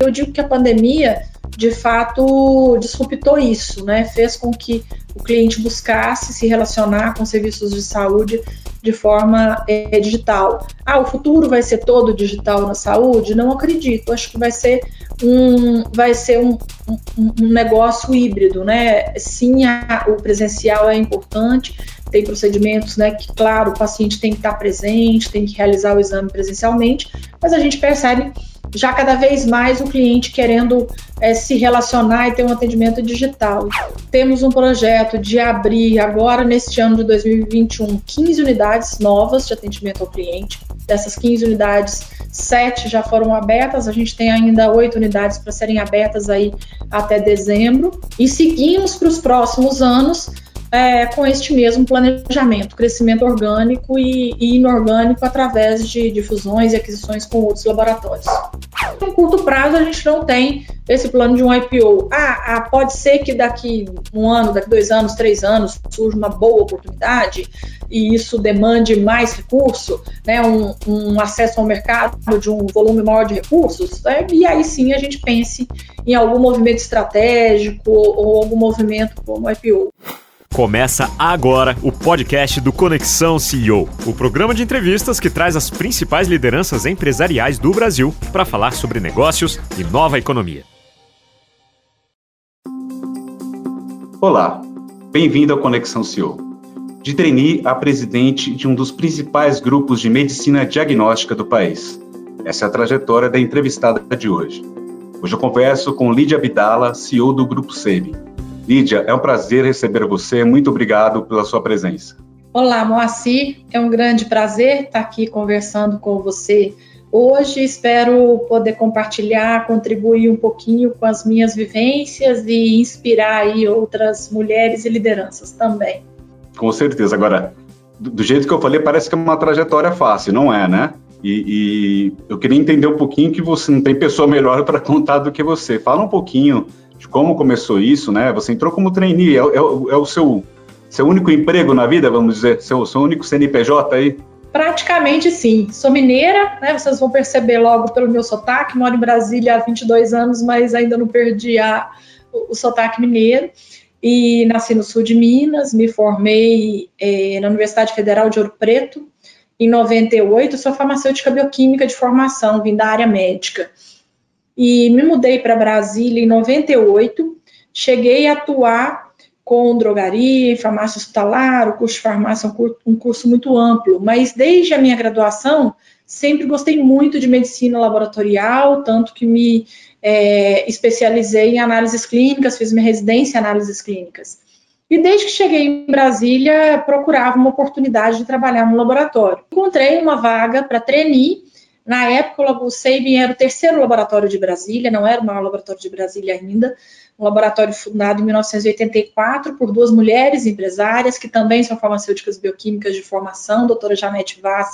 Eu digo que a pandemia, de fato, disruptou isso, né? Fez com que o cliente buscasse se relacionar com serviços de saúde de forma é, digital. Ah, o futuro vai ser todo digital na saúde? Não acredito. Acho que vai ser um, vai ser um, um, um negócio híbrido, né? Sim, a, o presencial é importante, tem procedimentos, né, que, claro, o paciente tem que estar presente, tem que realizar o exame presencialmente, mas a gente percebe já cada vez mais o cliente querendo é, se relacionar e ter um atendimento digital. Temos um projeto de abrir agora, neste ano de 2021, 15 unidades novas de atendimento ao cliente. Dessas 15 unidades, sete já foram abertas, a gente tem ainda oito unidades para serem abertas aí até dezembro. E seguimos para os próximos anos é, com este mesmo planejamento, crescimento orgânico e, e inorgânico através de, fusões e aquisições com outros laboratórios. Em curto prazo, a gente não tem esse plano de um IPO. Ah, ah, pode ser que daqui um ano, daqui dois anos, três anos, surja uma boa oportunidade e isso demande mais recurso, né, um, um acesso ao mercado de um volume maior de recursos, né, e aí sim a gente pense em algum movimento estratégico ou algum movimento como IPO. Começa agora o podcast do Conexão CEO, o programa de entrevistas que traz as principais lideranças empresariais do Brasil para falar sobre negócios e nova economia. Olá, bem-vindo ao Conexão CEO. De trainee a presidente de um dos principais grupos de medicina diagnóstica do país. Essa é a trajetória da entrevistada de hoje. Hoje eu converso com Lídia Abdala, CEO do Grupo SEBI Lídia, é um prazer receber você. Muito obrigado pela sua presença. Olá, Moacir. É um grande prazer estar aqui conversando com você hoje. Espero poder compartilhar, contribuir um pouquinho com as minhas vivências e inspirar aí outras mulheres e lideranças também. Com certeza. Agora, do jeito que eu falei, parece que é uma trajetória fácil, não é, né? E, e eu queria entender um pouquinho que você não tem pessoa melhor para contar do que você. Fala um pouquinho de como começou isso, né? Você entrou como trainee, é, é, é o seu, seu único emprego na vida, vamos dizer, seu, seu único CNPJ aí? Praticamente sim. Sou mineira, né? Vocês vão perceber logo pelo meu sotaque. Moro em Brasília há 22 anos, mas ainda não perdi a, o, o sotaque mineiro. E nasci no sul de Minas, me formei eh, na Universidade Federal de Ouro Preto em 98. Sou farmacêutica bioquímica de formação, vim da área médica e me mudei para Brasília em 98. Cheguei a atuar com drogaria, farmácia hospitalar, o curso de farmácia é um curso, um curso muito amplo, mas desde a minha graduação sempre gostei muito de medicina laboratorial, tanto que me é, especializei em análises clínicas, fiz minha residência em análises clínicas. E desde que cheguei em Brasília, procurava uma oportunidade de trabalhar no laboratório. Encontrei uma vaga para trainee na época, o Sabin era o terceiro laboratório de Brasília, não era o maior laboratório de Brasília ainda, um laboratório fundado em 1984 por duas mulheres empresárias, que também são farmacêuticas bioquímicas de formação, doutora Janete Vaz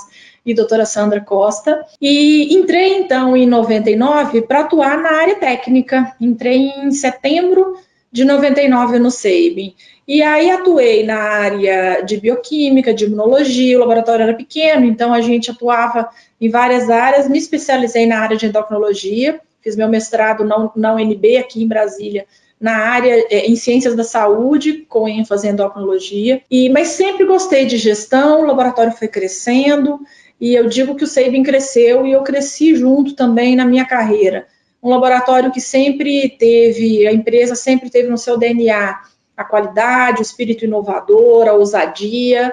e doutora Sandra Costa. E entrei, então, em 99 para atuar na área técnica. Entrei em setembro de 99 no SEIB. E aí atuei na área de bioquímica, de imunologia, o laboratório era pequeno, então a gente atuava em várias áreas, me especializei na área de endocrinologia, fiz meu mestrado na, UNB aqui em Brasília, na área é, em ciências da saúde, com ênfase em endocrinologia, e, mas sempre gostei de gestão, o laboratório foi crescendo, e eu digo que o Sabin cresceu e eu cresci junto também na minha carreira. Um laboratório que sempre teve, a empresa sempre teve no seu DNA a qualidade, o espírito inovador, a ousadia.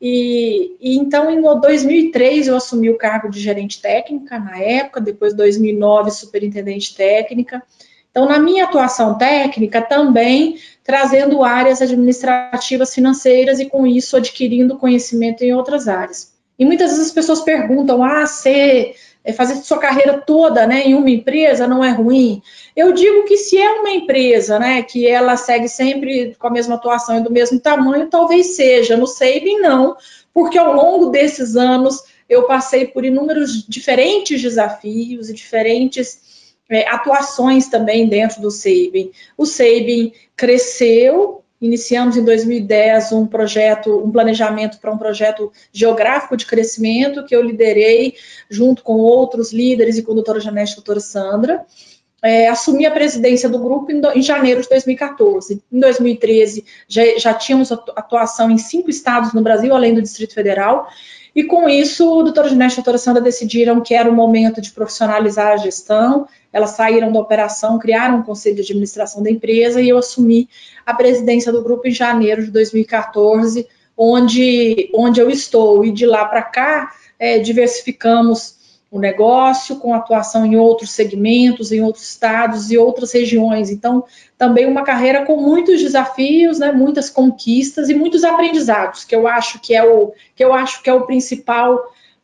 E, e, então, em 2003, eu assumi o cargo de gerente técnica na época, depois 2009, superintendente técnica. Então, na minha atuação técnica, também trazendo áreas administrativas financeiras e, com isso, adquirindo conhecimento em outras áreas. E muitas vezes as pessoas perguntam: ah, você fazer sua carreira toda né, em uma empresa não é ruim. Eu digo que se é uma empresa né, que ela segue sempre com a mesma atuação e do mesmo tamanho, talvez seja. No Sabin, não, porque ao longo desses anos eu passei por inúmeros diferentes desafios e diferentes é, atuações também dentro do Sabin. O Sabin cresceu Iniciamos em 2010 um projeto, um planejamento para um projeto geográfico de crescimento que eu liderei junto com outros líderes e com a doutora Janete e a doutora Sandra. é, assumi a presidência do grupo em, do, em, janeiro de 2014. Em 2013, já, já tínhamos atuação em cinco estados no Brasil, além do Distrito Federal, e com isso, o doutor Ginete e a doutora Sandra decidiram que era o momento de profissionalizar a gestão, elas saíram da operação, criaram um conselho de administração da empresa e eu assumi a presidência do grupo em janeiro de 2014, onde, onde eu estou. E de lá para cá, é, diversificamos o negócio, com atuação em outros segmentos, em outros estados e outras regiões. Então, também uma carreira com muitos desafios, né, muitas conquistas e muitos aprendizados, que eu acho que é o que eu acho que é o principal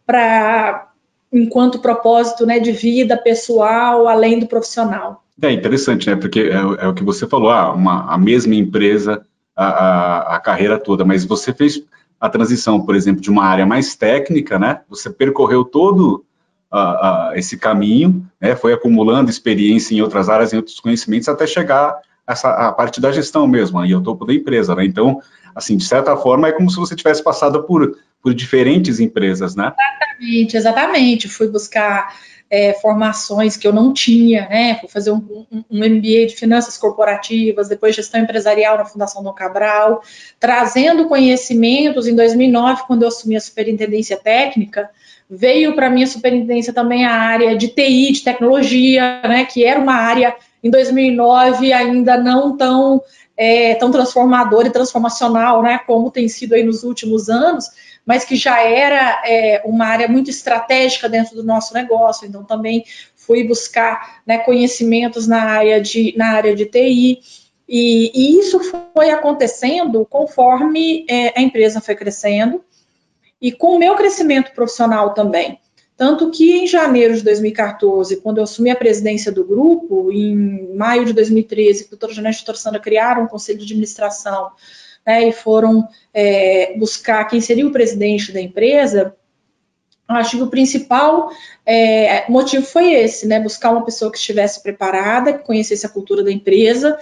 para enquanto propósito, né, de vida pessoal, além do profissional. É interessante, né? Porque é, é o que você falou, ah, uma, a mesma empresa a, a, a carreira toda, mas você fez a transição, por exemplo, de uma área mais técnica, né? Você percorreu todo uh, esse caminho, né, foi acumulando experiência em outras áreas, em outros conhecimentos, até chegar essa, a parte da gestão mesmo, aí ao topo da empresa, né? Então, assim, de certa forma, é como se você tivesse passado por, por diferentes empresas, né? Exatamente, exatamente. Fui buscar é, formações que eu não tinha, né? Fui fazer um, um, um, MBA de finanças corporativas, depois gestão empresarial na Fundação Dom Cabral, trazendo conhecimentos. Em 2009, quando eu assumi a superintendência técnica, Veio para mim a superintendência também a área de TI, de tecnologia, né, que era uma área em 2009 ainda não tão, é, tão transformadora e transformacional, né, como tem sido aí nos últimos anos, mas que já era é, uma área muito estratégica dentro do nosso negócio. Então também fui buscar né, conhecimentos na área de, na área de TI. E, e isso foi acontecendo conforme é, a empresa foi crescendo e com o meu crescimento profissional também. Tanto que em janeiro de 2014, quando eu assumi a presidência do grupo, em maio de 2013, o doutor Janete e a doutora Sandra criaram um conselho de administração né, e foram é, buscar quem seria o presidente da empresa, acho que o principal é, motivo foi esse, né, buscar uma pessoa que estivesse preparada, que conhecesse a cultura da empresa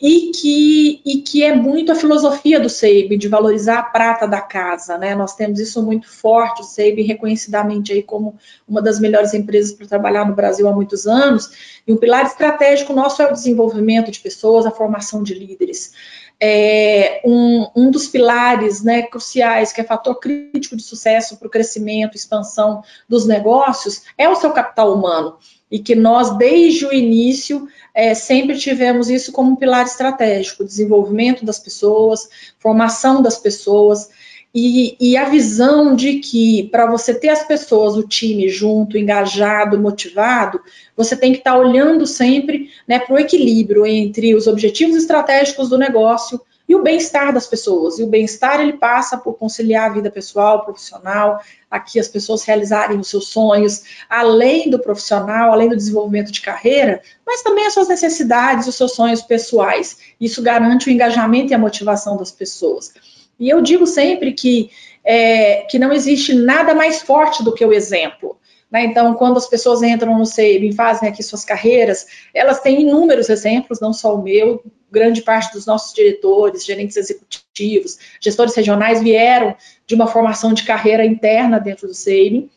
e que, e que é muito a filosofia do SEIB, de valorizar a prata da casa, né? Nós temos isso muito forte, o SEIB reconhecidamente aí como uma das melhores empresas para trabalhar no Brasil há muitos anos, e um pilar estratégico nosso é o desenvolvimento de pessoas, a formação de líderes. É, um, um, dos pilares né, cruciais, que é fator crítico de sucesso para o crescimento, expansão dos negócios, é o seu capital humano e que nós, desde o início, é, sempre tivemos isso como um pilar estratégico: desenvolvimento das pessoas, formação das pessoas. E, e a visão de que para você ter as pessoas, o time junto, engajado, motivado, você tem que estar tá olhando sempre né, para o equilíbrio entre os objetivos estratégicos do negócio e o bem-estar das pessoas. E o bem-estar ele passa por conciliar a vida pessoal, profissional, aqui as pessoas realizarem os seus sonhos, além do profissional, além do desenvolvimento de carreira, mas também as suas necessidades, os seus sonhos pessoais. Isso garante o engajamento e a motivação das pessoas. E eu digo sempre que, é, que não existe nada mais forte do que o exemplo. Né? Então, quando as pessoas entram no SEIB e fazem aqui suas carreiras, elas têm inúmeros exemplos, não só o meu, grande parte dos nossos diretores, gerentes executivos, gestores regionais vieram de uma formação de carreira interna dentro do SEIB,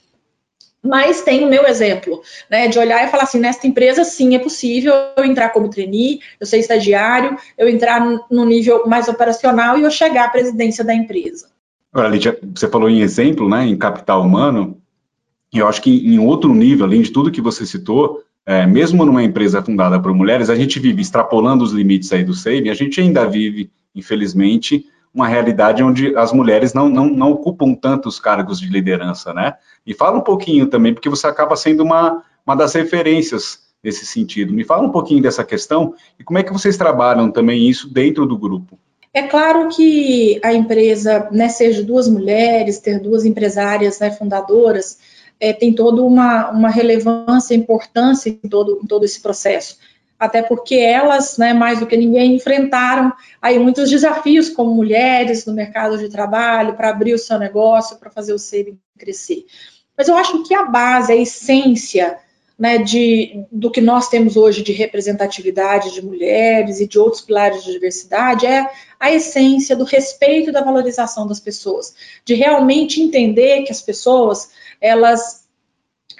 mas tem o meu exemplo, né, de olhar e falar assim, nesta empresa sim é possível eu entrar como trainee, eu ser estagiário, eu entrar no nível mais operacional e eu chegar à presidência da empresa. Agora, Lídia, você falou em exemplo, né, em capital humano, e eu acho que em outro nível, além de tudo que você citou, é, mesmo numa empresa fundada por mulheres, a gente vive extrapolando os limites aí do saving, a gente ainda vive, infelizmente, uma realidade onde as mulheres não, não, não ocupam tantos cargos de liderança, né? E fala um pouquinho também, porque você acaba sendo uma, uma das referências nesse sentido. Me fala um pouquinho dessa questão e como é que vocês trabalham também isso dentro do grupo. É claro que a empresa, né, de duas mulheres, ter duas empresárias né, fundadoras, é, tem toda uma, uma relevância, importância em todo, em todo esse processo. Até porque elas, né, mais do que ninguém, enfrentaram aí muitos desafios como mulheres no mercado de trabalho, para abrir o seu negócio, para fazer o SEB crescer. Mas eu acho que a base, a essência né, de, do que nós temos hoje de representatividade de mulheres e de outros pilares de diversidade é a essência do respeito e da valorização das pessoas, de realmente entender que as pessoas elas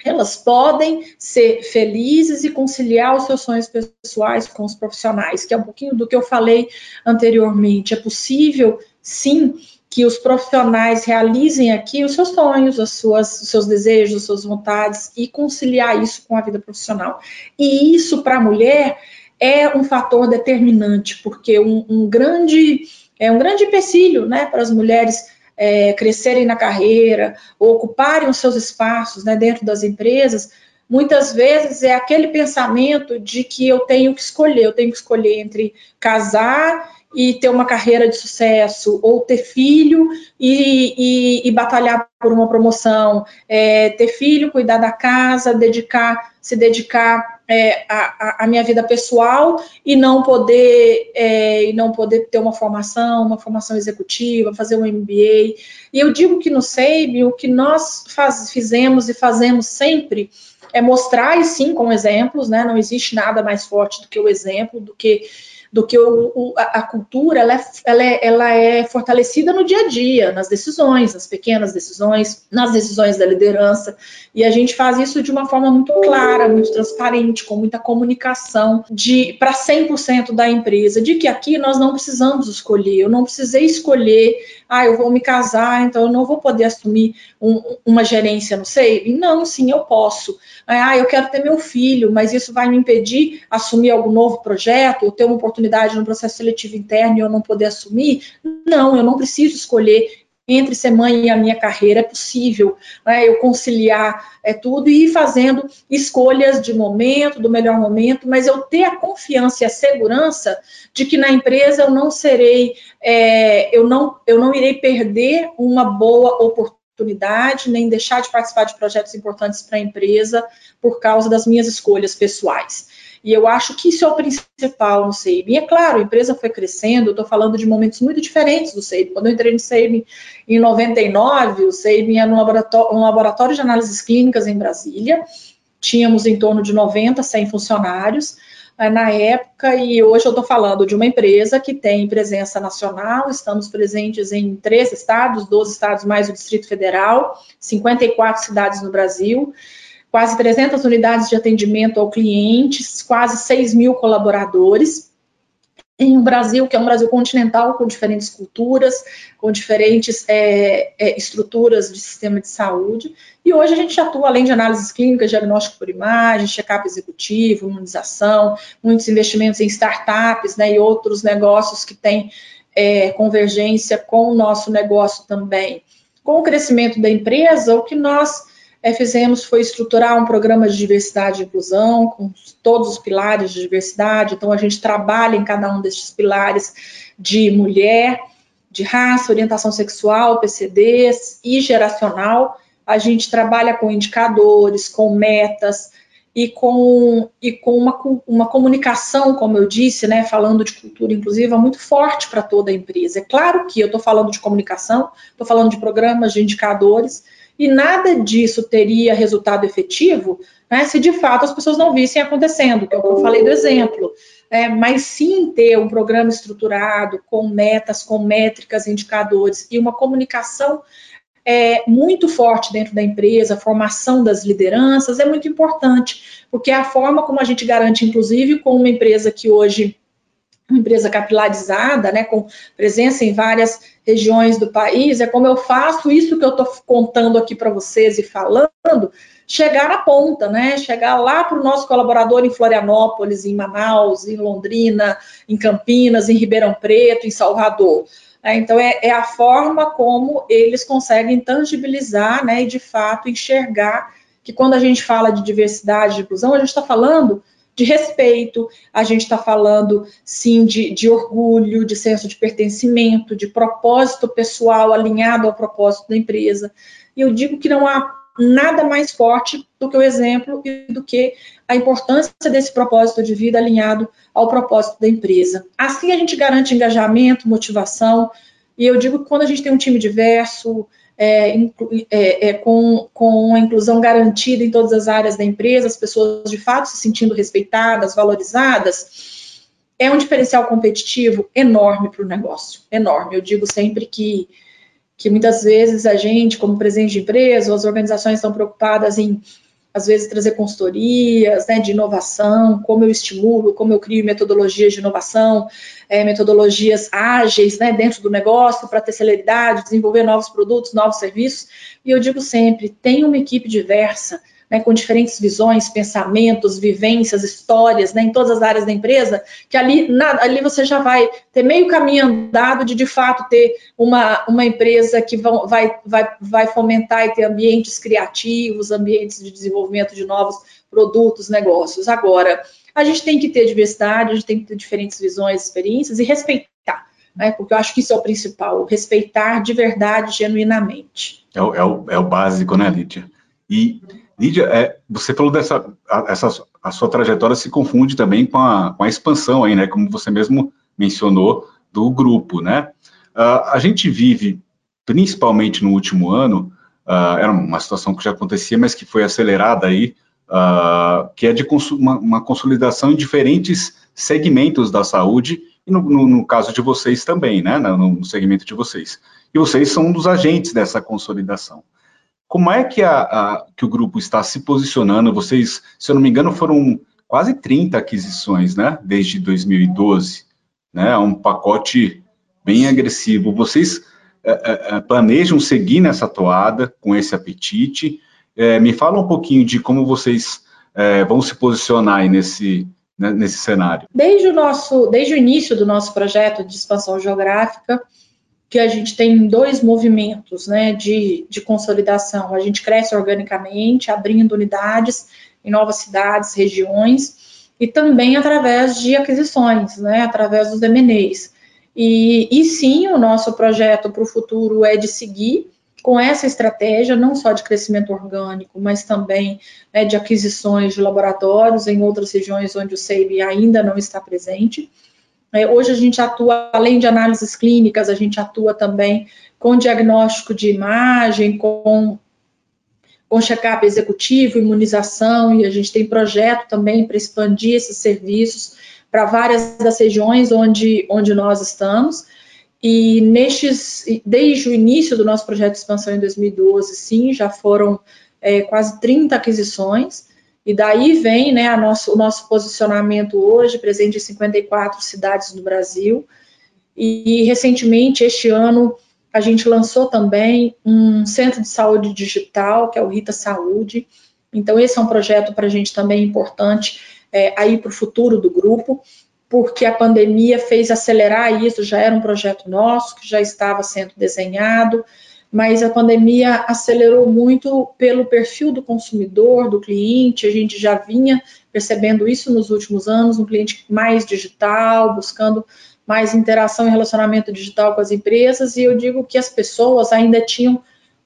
elas podem ser felizes e conciliar os seus sonhos pessoais com os profissionais, que é um pouquinho do que eu falei anteriormente. É possível, sim, que os profissionais realizem aqui os seus sonhos, as suas, os seus desejos, as suas vontades e conciliar isso com a vida profissional. E isso para a mulher é um fator determinante, porque um, um grande é um grande empecilho, né, para as mulheres é, crescerem na carreira, ocuparem os seus espaços né, dentro das empresas, muitas vezes é aquele pensamento de que eu tenho que escolher, eu tenho que escolher entre casar e ter uma carreira de sucesso, ou ter filho e, e, e batalhar por uma promoção, é, ter filho, cuidar da casa, dedicar, se dedicar é, a, a, minha vida pessoal e não poder é, e não poder ter uma formação, uma formação executiva, fazer um MBA. E eu digo que no SEIB, o que nós faz, fizemos e fazemos sempre é mostrar, e sim, com exemplos, né? Não existe nada mais forte do que o exemplo, do que do que o, o, a, cultura, ela é, ela, é, ela é fortalecida no dia a dia, nas decisões, nas pequenas decisões, nas decisões da liderança, e a gente faz isso de uma forma muito clara, muito transparente, com muita comunicação de para 100% da empresa, de que aqui nós não precisamos escolher, eu não precisei escolher ah, eu vou me casar, então eu não vou poder assumir um, uma gerência no SEIB? Não, sim, eu posso. Ah, eu quero ter meu filho, mas isso vai me impedir assumir algum novo projeto, ou ter uma oportunidade no processo seletivo interno e eu não poder assumir? Não, eu não preciso escolher entre ser mãe e a minha carreira é possível, né, eu conciliar é, tudo e ir fazendo escolhas de momento, do melhor momento, mas eu ter a confiança e a segurança de que na empresa eu não serei, é, eu, não, eu não irei perder uma boa oportunidade, nem deixar de participar de projetos importantes para a empresa por causa das minhas escolhas pessoais. E eu acho que isso é o principal no SEIB. E é claro, a empresa foi crescendo, eu estou falando de momentos muito diferentes do SEIB. Quando eu entrei no SEIB em 99, o SEIB era um laboratório, um laboratório de análises clínicas em Brasília, tínhamos em torno de 90, 100 funcionários eh, na época, e hoje eu estou falando de uma empresa que tem presença nacional, estamos presentes em três estados, 12 estados mais o Distrito Federal, 54 cidades no Brasil, quase 300 unidades de atendimento ao cliente, quase 6 mil colaboradores. Em um Brasil que é um Brasil continental, com diferentes culturas, com diferentes é, é, estruturas de sistema de saúde. E hoje a gente atua, além de análises clínicas, diagnóstico por imagem, check-up executivo, imunização, muitos investimentos em startups né, e outros negócios que têm é, convergência com o nosso negócio também. Com o crescimento da empresa, o que nós fizemos foi estruturar um programa de diversidade e inclusão, com todos os pilares de diversidade. Então, a gente trabalha em cada um desses pilares de mulher, de raça, orientação sexual, PCDs e geracional. A gente trabalha com indicadores, com metas e com, e com uma, uma comunicação, como eu disse, né, falando de cultura inclusiva, muito forte para toda a empresa. É claro que eu estou falando de comunicação, estou falando de programas, de indicadores, e nada disso teria resultado efetivo né, se de fato as pessoas não vissem acontecendo, que é o que eu falei do exemplo. É, mas sim ter um programa estruturado, com metas, com métricas, indicadores e uma comunicação é, muito forte dentro da empresa, formação das lideranças é muito importante, porque é a forma como a gente garante, inclusive, com uma empresa que hoje uma empresa capilarizada, né, com presença em várias regiões do país, é como eu faço isso que eu estou contando aqui para vocês e falando, chegar na ponta, né, chegar lá para o nosso colaborador em Florianópolis, em Manaus, em Londrina, em Campinas, em Ribeirão Preto, em Salvador. É, então, é, é, a forma como eles conseguem tangibilizar né, e, de fato, enxergar que quando a gente fala de diversidade e inclusão, a gente está falando de respeito, a gente está falando, sim, de, de orgulho, de senso de pertencimento, de propósito pessoal alinhado ao propósito da empresa. E eu digo que não há nada mais forte do que o exemplo e do que a importância desse propósito de vida alinhado ao propósito da empresa. Assim a gente garante engajamento, motivação, e eu digo que quando a gente tem um time diverso, é, é, é, com, com a inclusão garantida em todas as áreas da empresa, as pessoas de fato se sentindo respeitadas, valorizadas, é um diferencial competitivo enorme para o negócio, enorme. Eu digo sempre que, que muitas vezes a gente, como presidente de empresa, as organizações estão preocupadas em às vezes trazer consultorias né, de inovação, como eu estimulo, como eu crio metodologias de inovação, é, metodologias ágeis né, dentro do negócio para ter celeridade, desenvolver novos produtos, novos serviços. E eu digo sempre: tem uma equipe diversa né, com diferentes visões, pensamentos, vivências, histórias, né, em todas as áreas da empresa, que ali, na, ali você já vai ter meio caminho andado de, de fato, ter uma, uma empresa que vão, vai, vai, vai fomentar e ter ambientes criativos, ambientes de desenvolvimento de novos produtos, negócios. Agora, a gente tem que ter diversidade, a gente tem que ter diferentes visões, experiências e respeitar, né, porque eu acho que isso é o principal, respeitar de verdade, genuinamente. É o, é o, é o básico, né, Lídia? E Lídia, é, você falou dessa a, essa, a sua trajetória se confunde também com a, com a expansão aí, né? Como você mesmo mencionou do grupo, né? Uh, a gente vive, principalmente no último ano, uh, era uma situação que já acontecia, mas que foi acelerada aí, uh, que é de uma, uma, consolidação em diferentes segmentos da saúde, e no, no, no caso de vocês também, né? No, no segmento de vocês. E vocês são um dos agentes dessa consolidação. Como é que, a, a, que o grupo está se posicionando? Vocês, se eu não me engano, foram quase 30 aquisições, né? Desde 2012, né? É um pacote bem agressivo. Vocês é, é, planejam seguir nessa toada com esse apetite? É, me fala um pouquinho de como vocês vão se posicionar aí nesse, né, nesse cenário. Desde o nosso, desde o início do nosso projeto de expansão geográfica, que a gente tem dois movimentos né, de, de consolidação. A gente cresce organicamente, abrindo unidades em novas cidades, regiões, e também através de aquisições, né, através dos M&As. E, e sim, o nosso projeto para o futuro é de seguir com essa estratégia, não só de crescimento orgânico, mas também né, de aquisições de laboratórios em outras regiões onde o SEIB ainda não está presente. É, hoje a gente atua, além de análises clínicas, a gente atua também com diagnóstico de imagem, com, com check-up executivo, imunização, e a gente tem projeto também para expandir esses serviços para várias das regiões onde, onde nós estamos. E nestes, desde o início do nosso projeto de expansão em 2012, sim, já foram é, quase 30 aquisições, e daí vem né, nosso, o nosso posicionamento hoje, presente em 54 cidades do Brasil. E, recentemente, este ano, a gente lançou também um centro de saúde digital, que é o Rita Saúde. Então, esse é um projeto para a gente também importante é, aí para o futuro do grupo, porque a pandemia fez acelerar isso, já era um projeto nosso, que já estava sendo desenhado, mas a pandemia acelerou muito pelo perfil do consumidor, do cliente. A gente já vinha percebendo isso nos últimos anos, um cliente mais digital, buscando mais interação e relacionamento digital com as empresas, e eu digo que as pessoas ainda tinham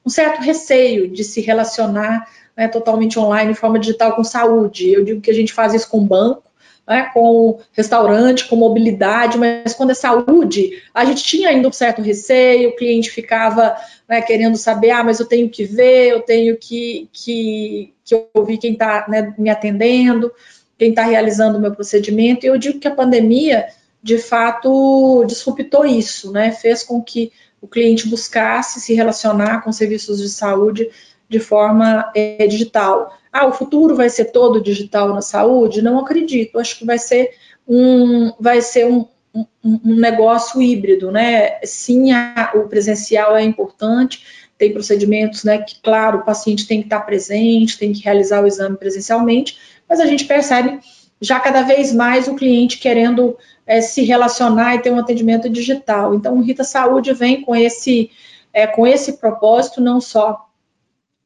um certo receio de se relacionar né, totalmente online, de forma digital, com saúde. Eu digo que a gente faz isso com banco, né, com restaurante, com mobilidade, mas quando é saúde, a gente tinha ainda um certo receio, o cliente ficava né, querendo saber, ah, mas eu tenho que ver, eu tenho que, que, que ouvir quem está né, me atendendo, quem está realizando o meu procedimento, e eu digo que a pandemia, de fato, disruptou isso, né, fez com que o cliente buscasse se relacionar com serviços de saúde de forma é, digital. Ah, o futuro vai ser todo digital na saúde? Não acredito. Acho que vai ser um, vai ser um, um, um negócio híbrido, né? Sim, a, o presencial é importante, tem procedimentos, né? Que, claro, o paciente tem que estar presente, tem que realizar o exame presencialmente, mas a gente percebe já cada vez mais o cliente querendo é, se relacionar e ter um atendimento digital. Então, o Rita Saúde vem com esse, é, com esse propósito, não só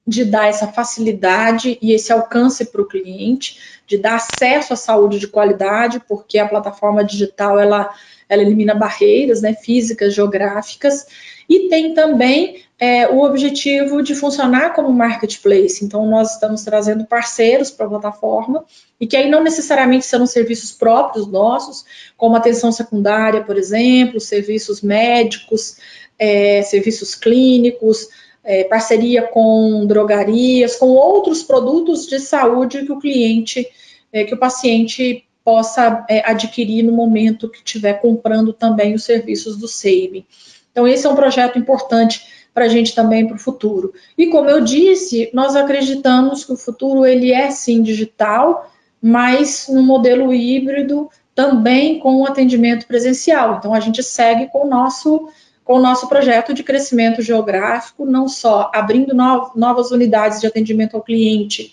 de dar essa facilidade e esse alcance para o cliente, de dar acesso à saúde de qualidade, porque a plataforma digital ela, ela elimina barreiras né, físicas, geográficas, e tem também é, o objetivo de funcionar como marketplace. Então, nós estamos trazendo parceiros para a plataforma, e que aí não necessariamente serão serviços próprios nossos, como atenção secundária, por exemplo, serviços médicos, é, serviços clínicos, é, parceria com drogarias, com outros produtos de saúde que o cliente, é, que o paciente possa é, adquirir no momento que estiver comprando também os serviços do SAVE. Então, esse é um projeto importante para a gente também para o futuro. E como eu disse, nós acreditamos que o futuro ele é sim digital, mas no modelo híbrido também com o atendimento presencial. Então a gente segue com o nosso com o nosso projeto de crescimento geográfico, não só abrindo no, novas unidades de atendimento ao cliente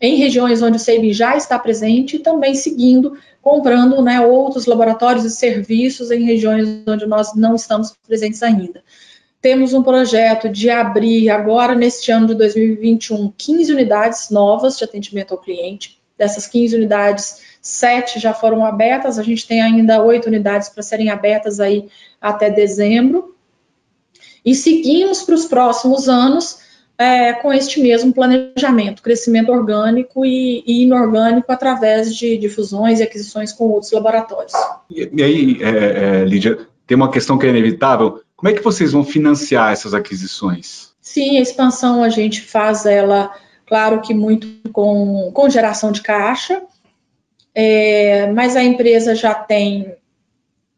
em regiões onde o SEIB já está presente e também seguindo comprando né, outros laboratórios e serviços em regiões onde nós não estamos presentes ainda. Temos um projeto de abrir agora, neste ano de 2021, 15 unidades novas de atendimento ao cliente. Dessas 15 unidades, sete já foram abertas, a gente tem ainda oito unidades para serem abertas aí até dezembro. E seguimos para os próximos anos é, com este mesmo planejamento, crescimento orgânico e, e inorgânico através de, de, fusões e aquisições com outros laboratórios. E, e aí, é, é, Lídia, tem uma questão que é inevitável. Como é que vocês vão financiar essas aquisições? Sim, a expansão a gente faz ela, claro que muito com, com geração de caixa, é, mas a empresa já tem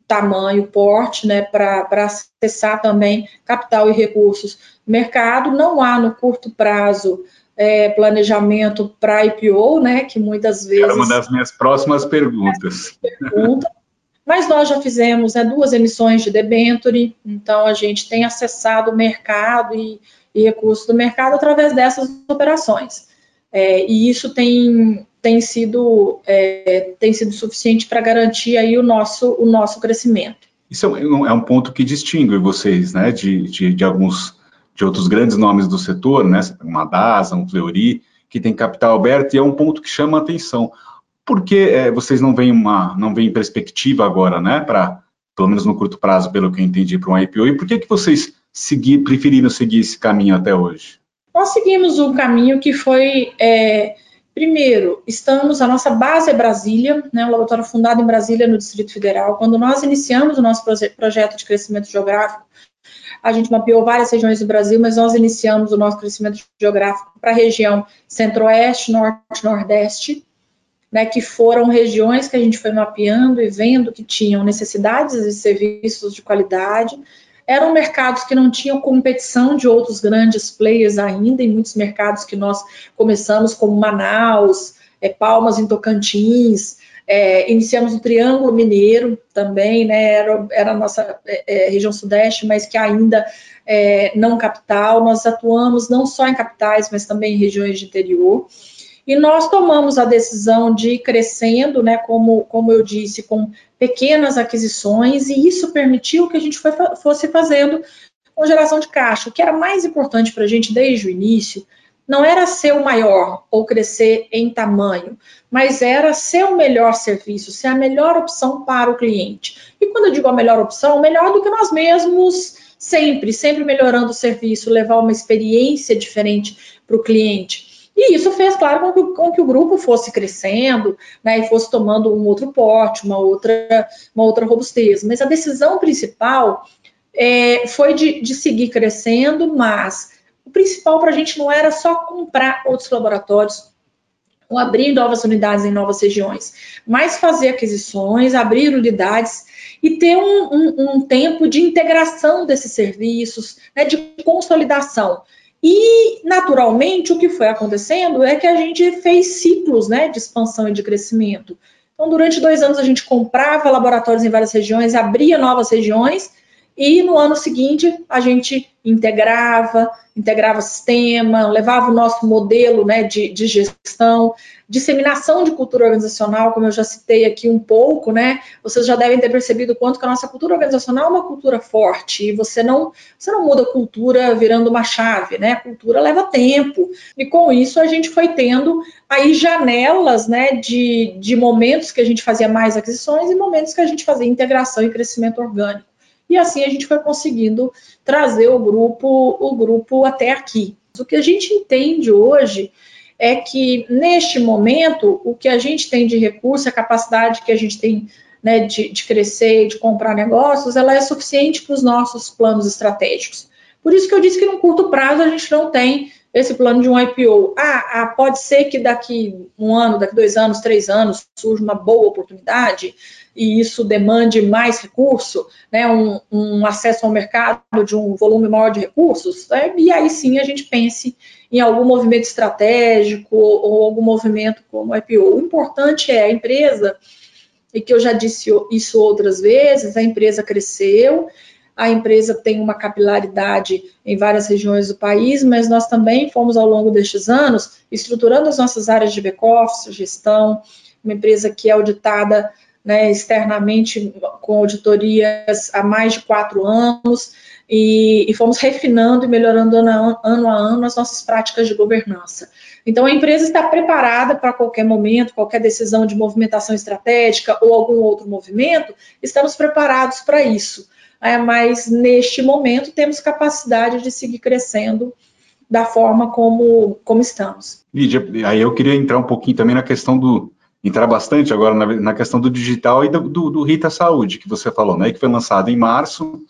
tamanho, porte, né, para acessar também capital e recursos no mercado. Não há no curto prazo é, planejamento para IPO, né, que muitas vezes... Era uma das minhas próximas perguntas. Pergunta, mas nós já fizemos né, duas emissões de debenture, então a gente tem acessado o mercado e, e recursos do mercado através dessas operações. É, e isso tem tem sido, é, tem sido suficiente para garantir aí o nosso, o nosso crescimento. Isso é um, é um ponto que distingue vocês, né, de, de, de, alguns, de outros grandes nomes do setor, né, uma DASA, um Fleury, que tem capital aberto, e é um ponto que chama a atenção. Por que é, vocês não veem uma, não veem perspectiva agora, né, para, pelo menos no curto prazo, pelo que eu entendi, para um IPO, e por que, que vocês seguir, preferiram seguir esse caminho até hoje? Nós seguimos um caminho que foi é, Primeiro, estamos, a nossa base é Brasília, né, um laboratório fundado em Brasília, no Distrito Federal. Quando nós iniciamos o nosso proje projeto de crescimento geográfico, a gente mapeou várias regiões do Brasil, mas nós iniciamos o nosso crescimento geográfico para a região centro-oeste, norte, nordeste, né, que foram regiões que a gente foi mapeando e vendo que tinham necessidades de serviços de qualidade, eram mercados que não tinham competição de outros grandes players ainda, em muitos mercados que nós começamos, como Manaus, é, Palmas em Tocantins, é, iniciamos o Triângulo Mineiro também, né, era, era a nossa é, é região sudeste, mas que ainda é, não capital, nós atuamos não só em capitais, mas também em regiões de interior, e nós tomamos a decisão de ir crescendo, né, como, como eu disse, com pequenas aquisições, e isso permitiu que a gente foi, fosse fazendo com geração de caixa. O que era mais importante para a gente desde o início não era ser o maior ou crescer em tamanho, mas era ser o melhor serviço, ser a melhor opção para o cliente. E quando eu digo a melhor opção, melhor do que nós mesmos, sempre, sempre melhorando o serviço, levar uma experiência diferente para o cliente. E isso fez, claro, com que, com que, o grupo fosse crescendo, né, e fosse tomando um outro porte, uma outra, uma outra robustez. Mas a decisão principal é, foi de, de seguir crescendo, mas o principal para a gente não era só comprar outros laboratórios, ou abrir novas unidades em novas regiões, mas fazer aquisições, abrir unidades e ter um, um, um tempo de integração desses serviços, né, de consolidação. E, naturalmente, o que foi acontecendo é que a gente fez ciclos né, de expansão e de crescimento. Então, durante dois anos, a gente comprava laboratórios em várias regiões, abria novas regiões, e no ano seguinte a gente integrava, integrava sistema, levava o nosso modelo né, de, de, gestão, disseminação de cultura organizacional, como eu já citei aqui um pouco, né? Vocês já devem ter percebido quanto que a nossa cultura organizacional é uma cultura forte, e você não, você não muda a cultura virando uma chave, né? A cultura leva tempo. E com isso a gente foi tendo aí janelas né, de, de momentos que a gente fazia mais aquisições e momentos que a gente fazia integração e crescimento orgânico e assim a gente foi conseguindo trazer o grupo, o grupo até aqui. O que a gente entende hoje é que neste momento o que a gente tem de recurso, a capacidade que a gente tem né, de, de crescer, de comprar negócios, ela é suficiente para os nossos planos estratégicos. Por isso que eu disse que no curto prazo a gente não tem esse plano de um IPO. Ah, ah, pode ser que daqui um ano, daqui dois anos, três anos, surja uma boa oportunidade e isso demande mais recurso, né, um, um acesso ao mercado de um volume maior de recursos, né, e aí sim a gente pense em algum movimento estratégico ou, algum movimento como IPO. O importante é a empresa, e que eu já disse isso outras vezes, a empresa cresceu, a empresa tem uma capilaridade em várias regiões do país, mas nós também fomos, ao longo destes anos, estruturando as nossas áreas de back-office, gestão, uma empresa que é auditada né, externamente com auditorias há mais de quatro anos, e, e fomos refinando e melhorando ano a, ano a ano as nossas práticas de governança. Então, a empresa está preparada para qualquer momento, qualquer decisão de movimentação estratégica ou algum outro movimento, estamos preparados para isso é, mas neste momento temos capacidade de seguir crescendo da forma como, como estamos. Lídia, aí eu queria entrar um pouquinho também na questão do, entrar bastante agora na, na questão do digital e do, do, do, Rita Saúde, que você falou, né, que foi lançado em março.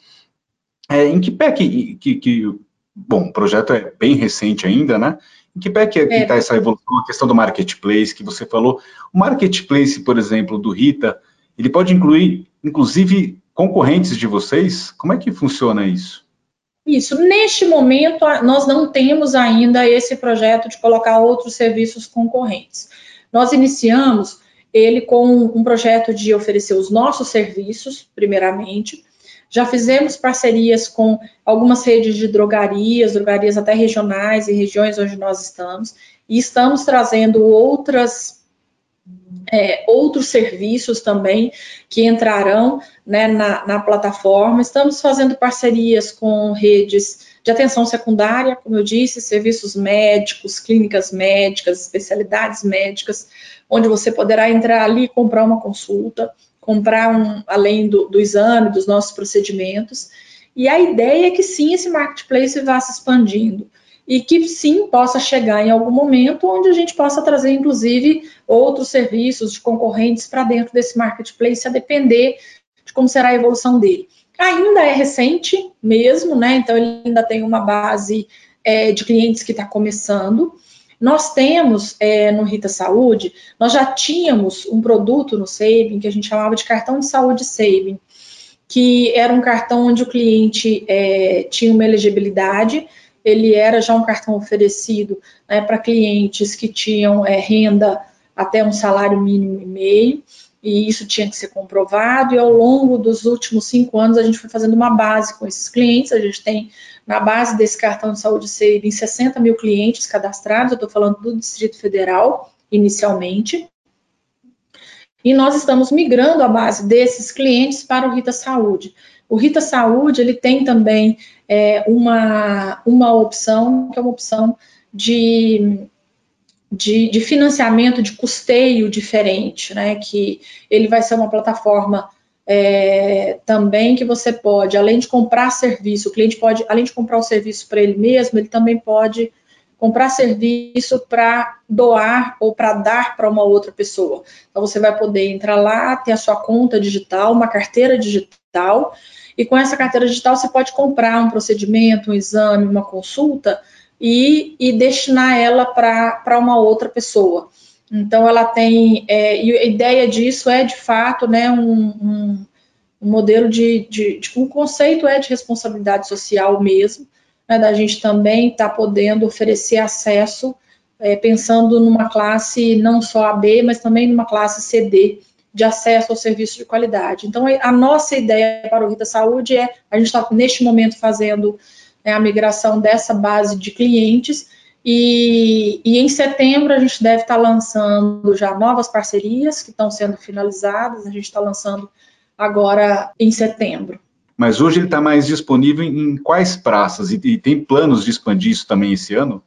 É, em que pé que, que, que, bom, o projeto é bem recente ainda, né? Em que pé que é. está essa evolução, a questão do marketplace que você falou? O marketplace, por exemplo, do Rita, ele pode incluir, inclusive, concorrentes de vocês? Como é que funciona isso? Isso, neste momento, nós não temos ainda esse projeto de colocar outros serviços concorrentes. Nós iniciamos ele com um projeto de oferecer os nossos serviços, primeiramente. Já fizemos parcerias com algumas redes de drogarias, drogarias até regionais e regiões onde nós estamos, e estamos trazendo outras é, outros serviços também que entrarão né, na, na, plataforma. Estamos fazendo parcerias com redes de atenção secundária, como eu disse, serviços médicos, clínicas médicas, especialidades médicas, onde você poderá entrar ali e comprar uma consulta, comprar um, além do, do exame, dos nossos procedimentos. E a ideia é que sim, esse marketplace vá se expandindo e que sim possa chegar em algum momento onde a gente possa trazer, inclusive, outros serviços de concorrentes para dentro desse marketplace, a depender de como será a evolução dele. Ainda é recente mesmo, né? Então ele ainda tem uma base é, de clientes que está começando. Nós temos é, no Rita Saúde, nós já tínhamos um produto no Saving que a gente chamava de cartão de saúde Saving, que era um cartão onde o cliente é, tinha uma elegibilidade ele era já um cartão oferecido né, para clientes que tinham é, renda até um salário mínimo e meio, e isso tinha que ser comprovado, e ao longo dos últimos cinco anos a gente foi fazendo uma base com esses clientes, a gente tem na base desse cartão de saúde Saving 60 mil clientes cadastrados, eu estou falando do Distrito Federal, inicialmente, e nós estamos migrando a base desses clientes para o Rita Saúde. O Rita Saúde, ele tem também é, uma, uma opção, que é uma opção de, de, de, financiamento, de custeio diferente, né? Que ele vai ser uma plataforma é, também que você pode, além de comprar serviço, o cliente pode, além de comprar o serviço para ele mesmo, ele também pode comprar serviço para doar ou para dar para uma outra pessoa. Então você vai poder entrar lá, ter a sua conta digital, uma carteira digital, e com essa carteira digital você pode comprar um procedimento, um exame, uma consulta e, e destinar ela para uma outra pessoa. Então ela tem, é, e a ideia disso é de fato, né, um, um, modelo de, de, de, um conceito é de responsabilidade social mesmo, né, da gente também estar tá podendo oferecer acesso, é, pensando numa classe não só AB, mas também numa classe CD, de acesso ao serviço de qualidade. Então, a nossa ideia para o Rita Saúde é, a gente está neste momento fazendo né, a migração dessa base de clientes, e, e, em setembro a gente deve estar lançando já novas parcerias que estão sendo finalizadas, a gente está lançando agora em setembro. Mas hoje ele está mais disponível em quais praças? E, e, tem planos de expandir isso também esse ano?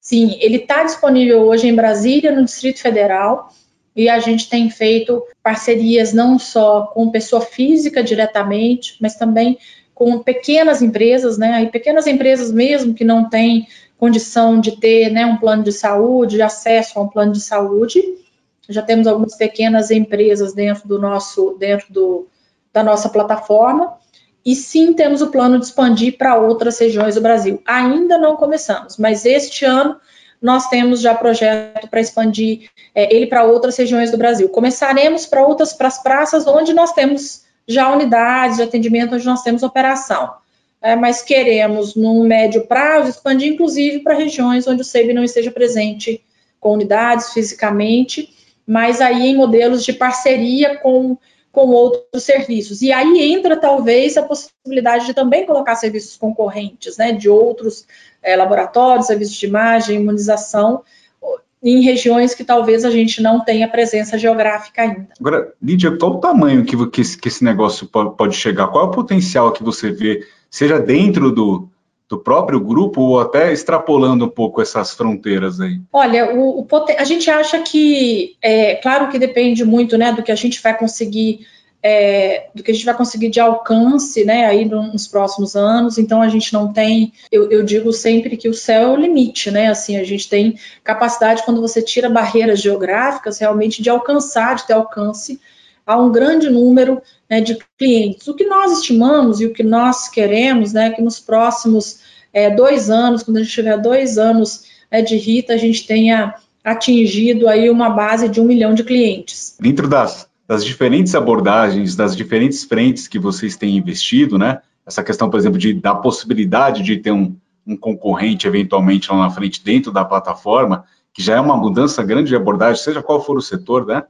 Sim, ele está disponível hoje em Brasília, no Distrito Federal, e a gente tem feito parcerias não só com pessoa física diretamente, mas também com pequenas empresas, né? E pequenas empresas mesmo que não têm condição de ter né, um plano de saúde, acesso a um plano de saúde. Já temos algumas pequenas empresas dentro do nosso, dentro do, da nossa plataforma. e sim temos o plano de expandir para outras regiões do Brasil. Ainda não começamos, mas este ano nós temos já projeto para expandir é, ele para outras regiões do Brasil. Começaremos para outras para as praças onde nós temos já unidades de atendimento, onde nós temos operação. É, mas queremos, num médio prazo, expandir inclusive para regiões onde o SEB não esteja presente com unidades fisicamente, mas aí em modelos de parceria com com outros serviços. E aí entra talvez a possibilidade de também colocar serviços concorrentes, né, de outros é, laboratórios, serviços de imagem, imunização, em regiões que talvez a gente não tenha presença geográfica ainda. Agora, Lídia, qual o tamanho que, que, esse, que esse negócio pode chegar? Qual é o potencial que você vê, seja dentro do, do próprio grupo ou até extrapolando um pouco essas fronteiras aí? Olha, o, o a gente acha que, é claro que depende muito, né, do que a gente vai conseguir, é, do que a gente vai conseguir de alcance, né, aí nos próximos anos. Então a gente não tem, eu, eu digo sempre que o céu é o limite, né? Assim, a gente tem capacidade quando você tira barreiras geográficas, realmente de alcançar, de ter alcance a um grande número né, de clientes. O que nós estimamos e o que nós queremos, né, que nos próximos é, dois anos, quando a gente tiver dois anos né, de Rita, a gente tenha atingido aí uma base de um milhão de clientes. Dentro das, das diferentes abordagens, das diferentes frentes que vocês têm investido, né, essa questão, por exemplo, de, da possibilidade de ter um, um concorrente eventualmente lá na frente dentro da plataforma, que já é uma mudança grande de abordagem, seja qual for o setor, né?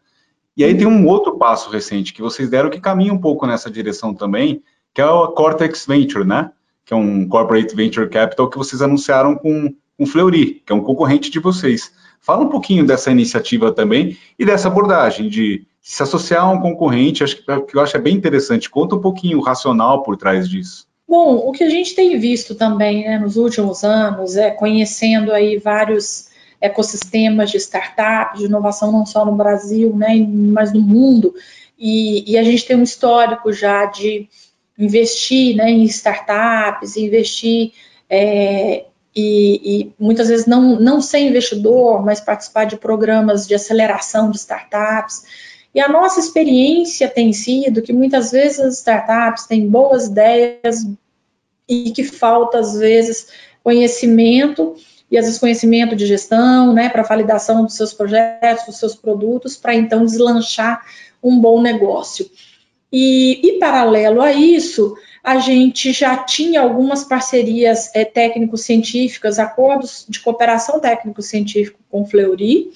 E aí tem um outro passo recente que vocês deram que caminha um pouco nessa direção também, que é o Cortex Venture, né? Que é um Corporate Venture Capital que vocês anunciaram com o Fleury, que é um concorrente de vocês. Fala um pouquinho dessa iniciativa também e dessa abordagem de se associar a um concorrente, acho que, que eu acho é bem interessante. Conta um pouquinho o racional por trás disso. Bom, o que a gente tem visto também né, nos últimos anos é conhecendo aí vários ecossistemas de startups, de inovação não só no Brasil, né, mas no mundo. E, e a gente tem um histórico já de investir né, em startups, investir é, e, e, muitas vezes não, não ser investidor, mas participar de programas de aceleração de startups. E a nossa experiência tem sido que muitas vezes as startups têm boas ideias e que falta, às vezes, conhecimento e às vezes conhecimento de gestão, né, para validação dos seus projetos, dos seus produtos, para então deslanchar um bom negócio. E, e, paralelo a isso, a gente já tinha algumas parcerias é, técnico-científicas, acordos de cooperação técnico-científico com Fleury,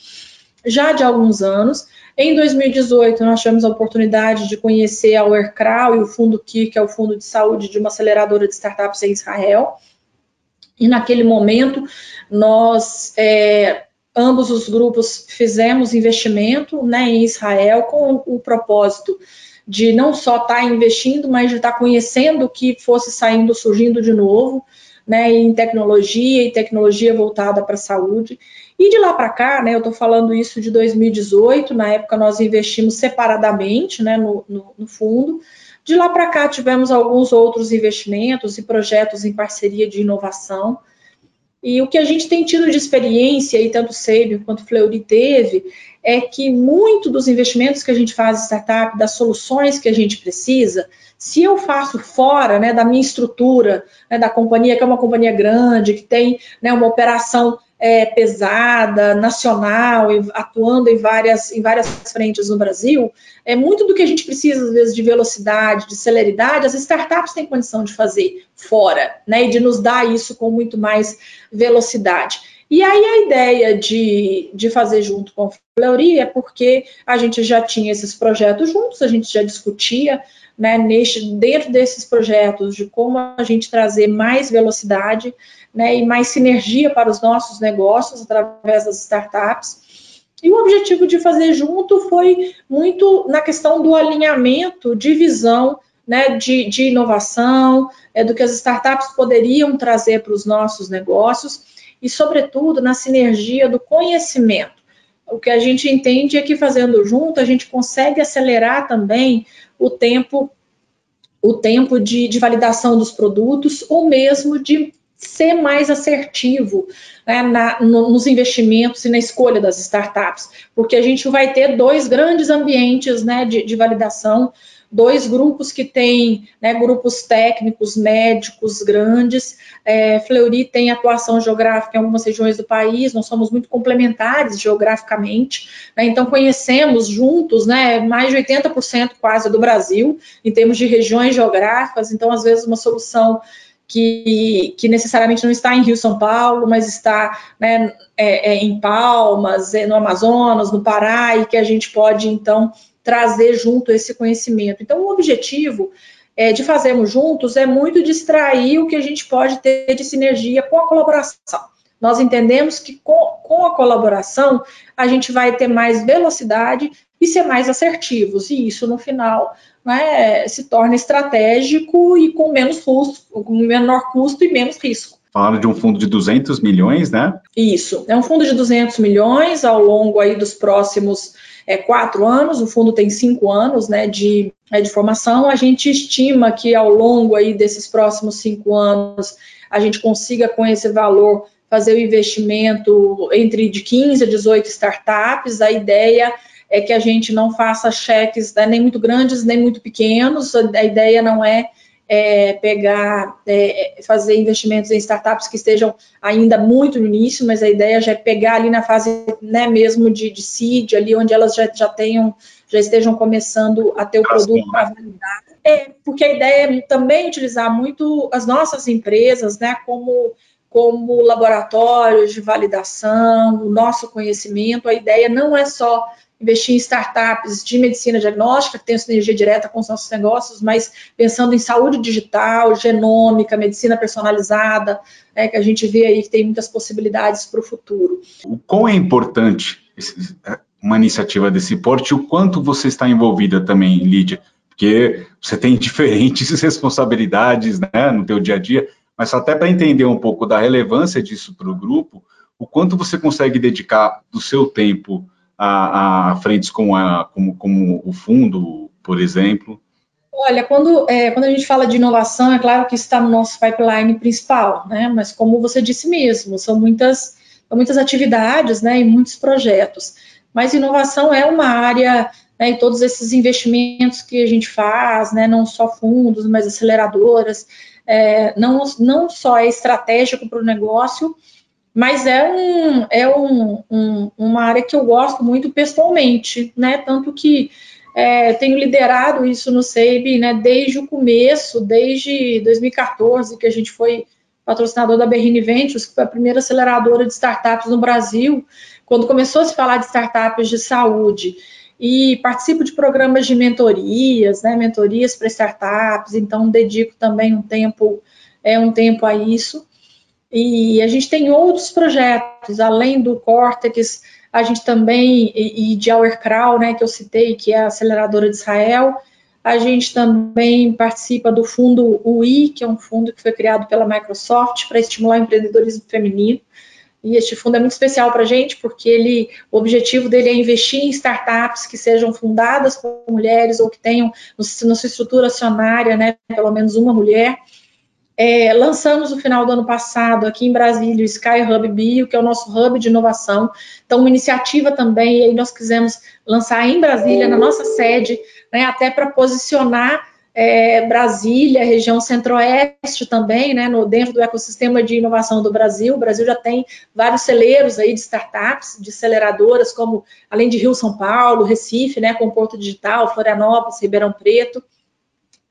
já de alguns anos. Em 2018, nós tivemos a oportunidade de conhecer a UERCRAL e o Fundo KIR, que é o Fundo de Saúde de uma aceleradora de startups em Israel. E naquele momento, nós, é, ambos os grupos, fizemos investimento né, em Israel com o propósito de não só estar tá investindo, mas de estar tá conhecendo o que fosse saindo, surgindo de novo, né, em tecnologia e tecnologia voltada para a saúde. E de lá para cá, né, eu estou falando isso de 2018, na época nós investimos separadamente né, no, no, no fundo, de lá para cá, tivemos alguns outros investimentos e projetos em parceria de inovação. E o que a gente tem tido de experiência, e tanto o quanto o Fleury teve, é que muito dos investimentos que a gente faz em startup, das soluções que a gente precisa, se eu faço fora né, da minha estrutura, né, da companhia, que é uma companhia grande, que tem né, uma operação é, pesada, nacional, atuando em várias, em várias frentes no Brasil, é muito do que a gente precisa, às vezes, de velocidade, de celeridade, as startups têm condição de fazer fora, né, e de nos dar isso com muito mais velocidade. E aí a ideia de, de fazer junto com a Fleury é porque a gente já tinha esses projetos juntos, a gente já discutia né, neste, dentro desses projetos de como a gente trazer mais velocidade né, e mais sinergia para os nossos negócios através das startups. E o objetivo de fazer junto foi muito na questão do alinhamento de visão né, de, de inovação, é, do que as startups poderiam trazer para os nossos negócios e, sobretudo, na sinergia do conhecimento. O que a gente entende é que fazendo junto a gente consegue acelerar também o tempo o tempo de, de validação dos produtos ou mesmo de ser mais assertivo né, na, no, nos investimentos e na escolha das startups, porque a gente vai ter dois grandes ambientes né, de, de validação, dois grupos que têm né, grupos técnicos, médicos grandes. É, Fleury tem atuação geográfica em algumas regiões do país, nós somos muito complementares geograficamente, né, então conhecemos juntos né, mais de 80% quase do Brasil, em termos de regiões geográficas, então às vezes uma solução que, que, necessariamente não está em Rio São Paulo, mas está né, é, é, em Palmas, é, no Amazonas, no Pará, e que a gente pode então trazer junto esse conhecimento. Então, o objetivo é, de fazermos juntos é muito distrair o que a gente pode ter de sinergia com a colaboração. Nós entendemos que com, com a colaboração a gente vai ter mais velocidade e ser mais assertivos, e isso no final né, se torna estratégico e com menos custo, com menor custo e menos risco. Falaram de um fundo de 200 milhões, né? Isso, é um fundo de 200 milhões ao longo aí dos próximos é, quatro anos, o fundo tem cinco anos né, de, é, de formação, a gente estima que ao longo aí desses próximos cinco anos a gente consiga com esse valor fazer o investimento entre de 15 a 18 startups, a ideia é que a gente não faça cheques né, nem muito grandes, nem muito pequenos, a ideia não é é, pegar, é, fazer investimentos em startups que estejam ainda muito no início, mas a ideia já é pegar ali na fase né, mesmo de, de seed, ali onde elas já, já tenham, já estejam começando a ter o produto para validar. É, porque a ideia é também utilizar muito as nossas empresas, né, como como laboratórios de validação, o nosso conhecimento. A ideia não é só investir em startups de medicina diagnóstica, que tem sinergia direta com os nossos negócios, mas pensando em saúde digital, genômica, medicina personalizada, né, que a gente vê aí que tem muitas possibilidades para o futuro. O quão é importante uma iniciativa desse porte o quanto você está envolvida também, Lídia? Porque você tem diferentes responsabilidades né, no teu dia a dia, mas até para entender um pouco da relevância disso para o grupo, o quanto você consegue dedicar do seu tempo a, a frentes como, a, como, como o fundo, por exemplo? Olha, quando, é, quando a gente fala de inovação, é claro que está no nosso pipeline principal, né? Mas como você disse mesmo, são muitas, são muitas atividades, né? E muitos projetos. Mas inovação é uma área, né, e todos esses investimentos que a gente faz, né? Não só fundos, mas aceleradoras, é, não, não só é estratégico para o negócio, mas é, um, é um, um, uma área que eu gosto muito pessoalmente, né? Tanto que é, tenho liderado isso no SEIB né, desde o começo, desde 2014, que a gente foi patrocinador da Berrine Ventures, que foi a primeira aceleradora de startups no Brasil, quando começou a se falar de startups de saúde. E participo de programas de mentorias, né, mentorias para startups, então dedico também um tempo, é, um tempo a isso. E a gente tem outros projetos, além do Cortex, a gente também, e, e de Auerkraut, né, que eu citei, que é a aceleradora de Israel, a gente também participa do fundo UI, que é um fundo que foi criado pela Microsoft para estimular o empreendedorismo feminino. E este fundo é muito especial para a gente, porque ele, o objetivo dele é investir em startups que sejam fundadas por mulheres ou que tenham no, na sua estrutura acionária, né, pelo menos uma mulher, é, lançamos no final do ano passado aqui em Brasília o Sky Hub Bio, que é o nosso hub de inovação. Então, uma iniciativa também, e aí nós quisemos lançar em Brasília, na nossa sede, né, até para posicionar é, Brasília, região centro-oeste também, né, no, dentro do ecossistema de inovação do Brasil. O Brasil já tem vários celeiros aí de startups, de aceleradoras, como além de Rio, São Paulo, Recife, né, com Porto Digital, Florianópolis, Ribeirão Preto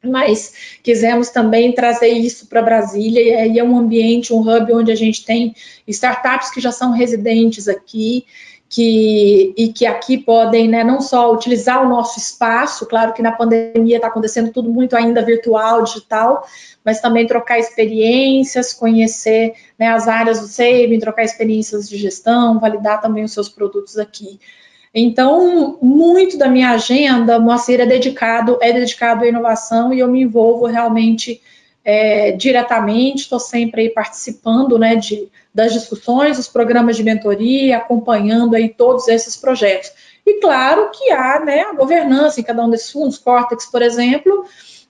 mas quisemos também trazer isso para Brasília, e aí é um ambiente, um hub onde a gente tem startups que já são residentes aqui, que, e que aqui podem né, não só utilizar o nosso espaço, claro que na pandemia está acontecendo tudo muito ainda virtual, digital, mas também trocar experiências, conhecer né, as áreas do SEIB, trocar experiências de gestão, validar também os seus produtos aqui. Então, muito da minha agenda, Moacir, é dedicado, é dedicado à inovação e eu me envolvo realmente é, diretamente, estou sempre aí participando né, de, das discussões, dos programas de mentoria, acompanhando aí todos esses projetos. E claro que há né, a governança em cada um desses fundos, Cortex, por exemplo,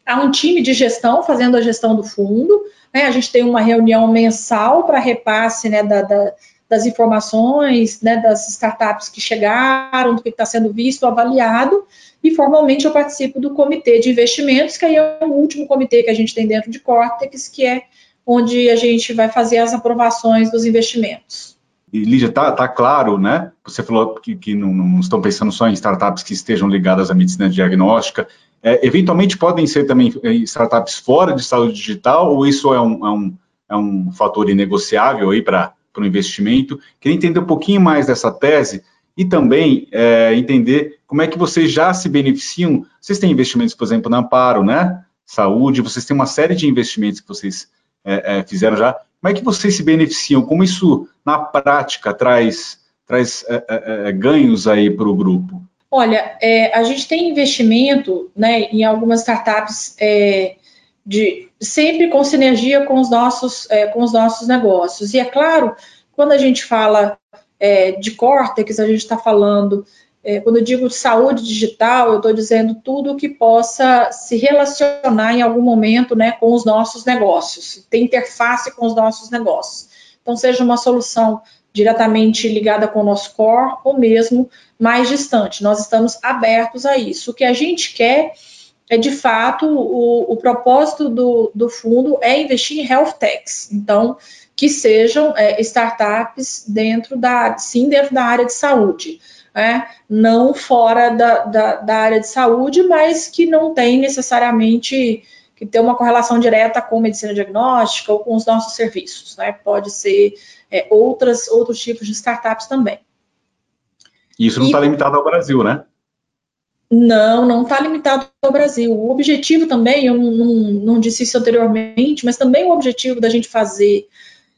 há um time de gestão fazendo a gestão do fundo, né, a gente tem uma reunião mensal para repasse né, da, da das informações, né, das startups que chegaram, do que está sendo visto, avaliado, e formalmente eu participo do comitê de investimentos, que aí é o último comitê que a gente tem dentro de Cortex, que é onde a gente vai fazer as aprovações dos investimentos. E, Lígia, tá, tá claro, né? Você falou que, que não, não, estão pensando só em startups que estejam ligadas à medicina diagnóstica. É, eventualmente podem ser também é, startups fora de saúde digital, ou isso é um, é um, é um fator inegociável aí para o investimento? Queria entender um pouquinho mais dessa tese e também é, entender como é que vocês já se beneficiam. Vocês têm investimentos, por exemplo, na Amparo, né? Saúde, vocês têm uma série de investimentos que vocês é, é, fizeram já. Como é que vocês se beneficiam? Como isso, na prática, traz, traz é, é, é ganhos aí para o grupo? Olha, a gente tem investimento né, em algumas startups de, sempre com sinergia com os nossos, com os nossos negócios. E é claro, quando a gente fala de Cortex, a gente está falando é, quando eu digo saúde digital, eu estou dizendo tudo que possa se relacionar em algum momento né, com os nossos negócios, ter interface com os nossos negócios. Então, seja uma solução diretamente ligada com o nosso core ou mesmo mais distante. Nós estamos abertos a isso. O que a gente quer é, de fato, o, o propósito do, do, fundo é investir em health techs. Então, que sejam é, startups dentro da, sim, dentro da área de saúde né, não fora da, da, da, área de saúde, mas que não tem necessariamente que ter uma correlação direta com medicina diagnóstica ou com os nossos serviços, né? Pode ser é, outras, outros tipos de startups também. Isso não está limitado ao Brasil, né? Não, não está limitado ao Brasil. O objetivo também, eu não, não, disse isso anteriormente, mas também o objetivo da gente fazer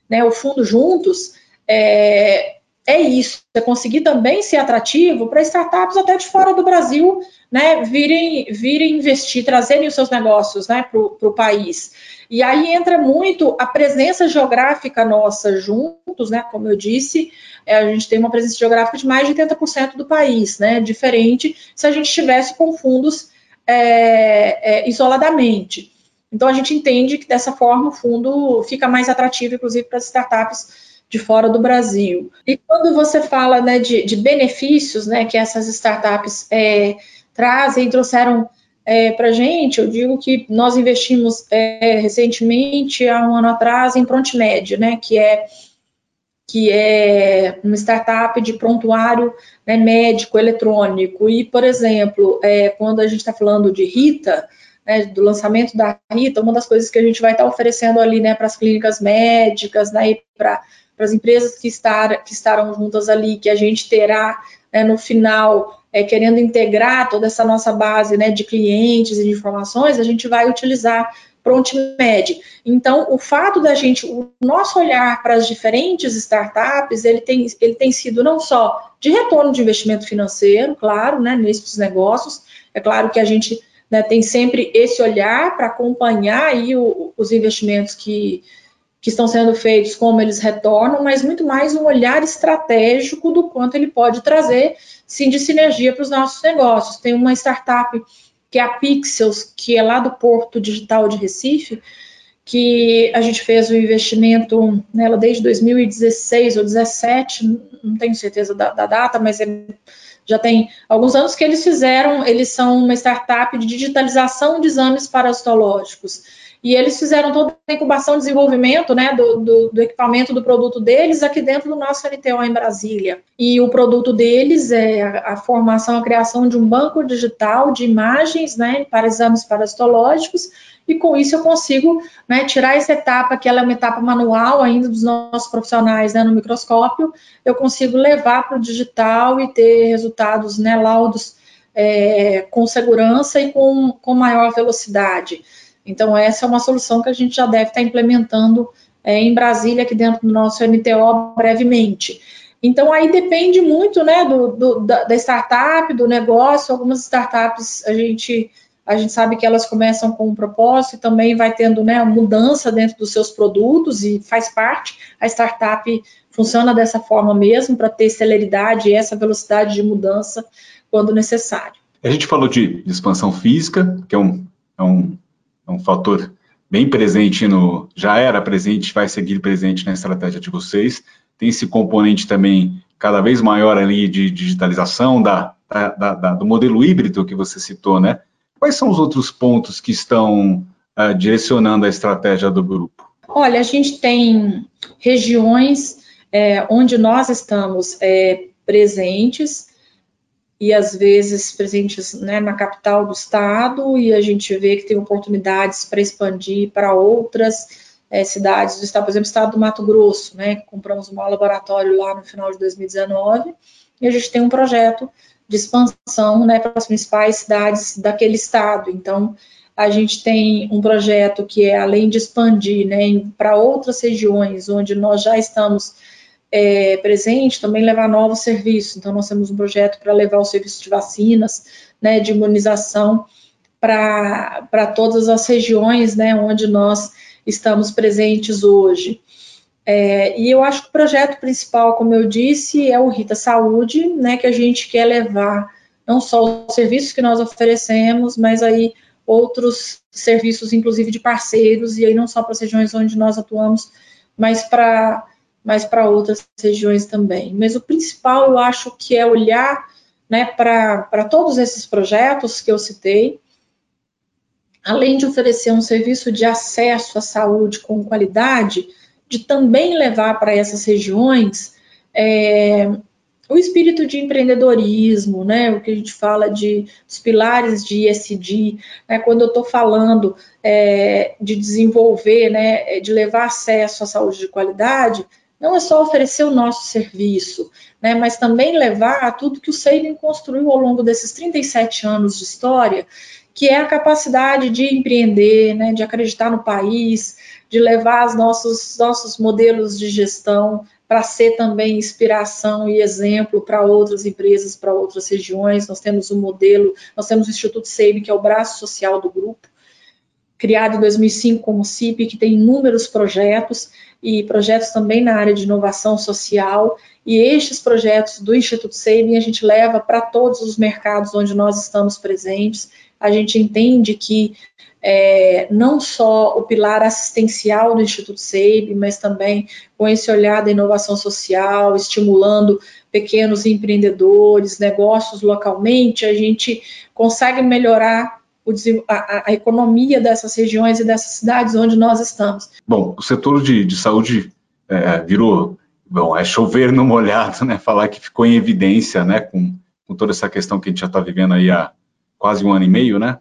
né, o fundo juntos é, é isso, é conseguir também ser atrativo para startups até de fora do Brasil, né, virem, virem investir, trazerem os seus negócios, né, para o país. E aí entra muito a presença geográfica nossa juntos, né, como eu disse, é, a gente tem uma presença geográfica de mais de 80% do país, né, diferente se a gente estivesse com fundos é, é, isoladamente. Então a gente entende que dessa forma o fundo fica mais atrativo, inclusive para as startups de fora do Brasil. E quando você fala né, de, de benefícios né, que essas startups é, trazem, trouxeram é, para a gente, eu digo que nós investimos é, recentemente, há um ano atrás, em ProntMed, né, que é que é uma startup de prontuário né, médico eletrônico. E, por exemplo, é, quando a gente está falando de Rita, né, do lançamento da Rita, uma das coisas que a gente vai estar tá oferecendo ali né, para as clínicas médicas, né, para para as empresas que, estar, que estarão juntas ali, que a gente terá né, no final, é, querendo integrar toda essa nossa base né, de clientes e de informações, a gente vai utilizar ProntMed. Então, o fato da gente, o nosso olhar para as diferentes startups, ele tem, ele tem sido não só de retorno de investimento financeiro, claro, né, nesses negócios, é claro que a gente né, tem sempre esse olhar para acompanhar aí o, os investimentos que, que estão sendo feitos, como eles retornam, mas muito mais um olhar estratégico do quanto ele pode trazer, sim, de sinergia para os nossos negócios. Tem uma startup que é a Pixels, que é lá do Porto Digital de Recife, que a gente fez o um investimento nela desde 2016 ou 2017, não tenho certeza da, da data, mas é, já tem alguns anos que eles fizeram, eles são uma startup de digitalização de exames parasitológicos e eles fizeram toda a incubação e desenvolvimento né, do, do, do, equipamento do produto deles aqui dentro do nosso NTO em Brasília. E o produto deles é a, a formação, a criação de um banco digital de imagens né, para exames parasitológicos, e com isso eu consigo né, tirar essa etapa, que ela é uma etapa manual ainda dos nossos profissionais né, no microscópio, eu consigo levar para o digital e ter resultados, né, laudos é, com segurança e com, com maior velocidade. Então, essa é uma solução que a gente já deve estar implementando é, em Brasília, aqui dentro do nosso MTO, brevemente. Então, aí depende muito né, do, do da, startup, do negócio. Algumas startups, a gente, a gente sabe que elas começam com um propósito e também vai tendo né, mudança dentro dos seus produtos e faz parte. A startup funciona dessa forma mesmo, para ter celeridade e essa velocidade de mudança quando necessário. A gente falou de, expansão física, que é um, é um um fator bem presente no, já era presente, vai seguir presente na estratégia de vocês. Tem esse componente também cada vez maior ali de digitalização da, da, da, do modelo híbrido que você citou, né? Quais são os outros pontos que estão uh, direcionando a estratégia do grupo? Olha, a gente tem regiões é, onde nós estamos é, presentes e às vezes presentes né, na capital do estado e a gente vê que tem oportunidades para expandir para outras é, cidades do estado, por exemplo, estado do Mato Grosso, né? Compramos um laboratório lá no final de 2019 e a gente tem um projeto de expansão né, para as principais cidades daquele estado. Então, a gente tem um projeto que é, além de expandir né, para outras regiões onde nós já estamos é, presentes, também levar novos serviços. Então, nós temos um projeto para levar o serviço de vacinas, né, de imunização para todas as regiões né, onde nós estamos presentes hoje. É, e eu acho que o projeto principal, como eu disse, é o Rita Saúde, né, que a gente quer levar não só os serviços que nós oferecemos, mas aí outros serviços, inclusive de parceiros, e aí não só para as regiões onde nós atuamos, mas para mas para outras regiões também. Mas o principal, eu acho que é olhar né, para todos esses projetos que eu citei, além de oferecer um serviço de acesso à saúde com qualidade, de também levar para essas regiões é, o espírito de empreendedorismo, né, o que a gente fala de os pilares de ESG, né, quando eu estou falando é, de desenvolver, né, de levar acesso à saúde de qualidade, não é só oferecer o nosso serviço, né, mas também levar a tudo que o Sabin construiu ao longo desses 37 anos de história, que é a capacidade de empreender, né, de acreditar no país, de levar os nossos, nossos modelos de gestão para ser também inspiração e exemplo para outras empresas, para outras regiões. Nós temos um modelo, nós temos o Instituto SEIB, que é o braço social do grupo, criado em 2005 como CIP, que tem inúmeros projetos e projetos também na área de inovação social. E estes projetos do Instituto SEIB a gente leva para todos os mercados onde nós estamos presentes. A gente entende que é, não só o pilar assistencial do Instituto SEIB, mas também com esse olhar da inovação social, estimulando pequenos empreendedores, negócios localmente, a gente consegue melhorar o, a, a, economia dessas regiões e dessas cidades onde nós estamos. Bom, o setor de, de saúde é, virou, bom, é chover no molhado, né? Falar que ficou em evidência, né? Com, com toda essa questão que a gente já está vivendo aí há quase um ano e meio, né?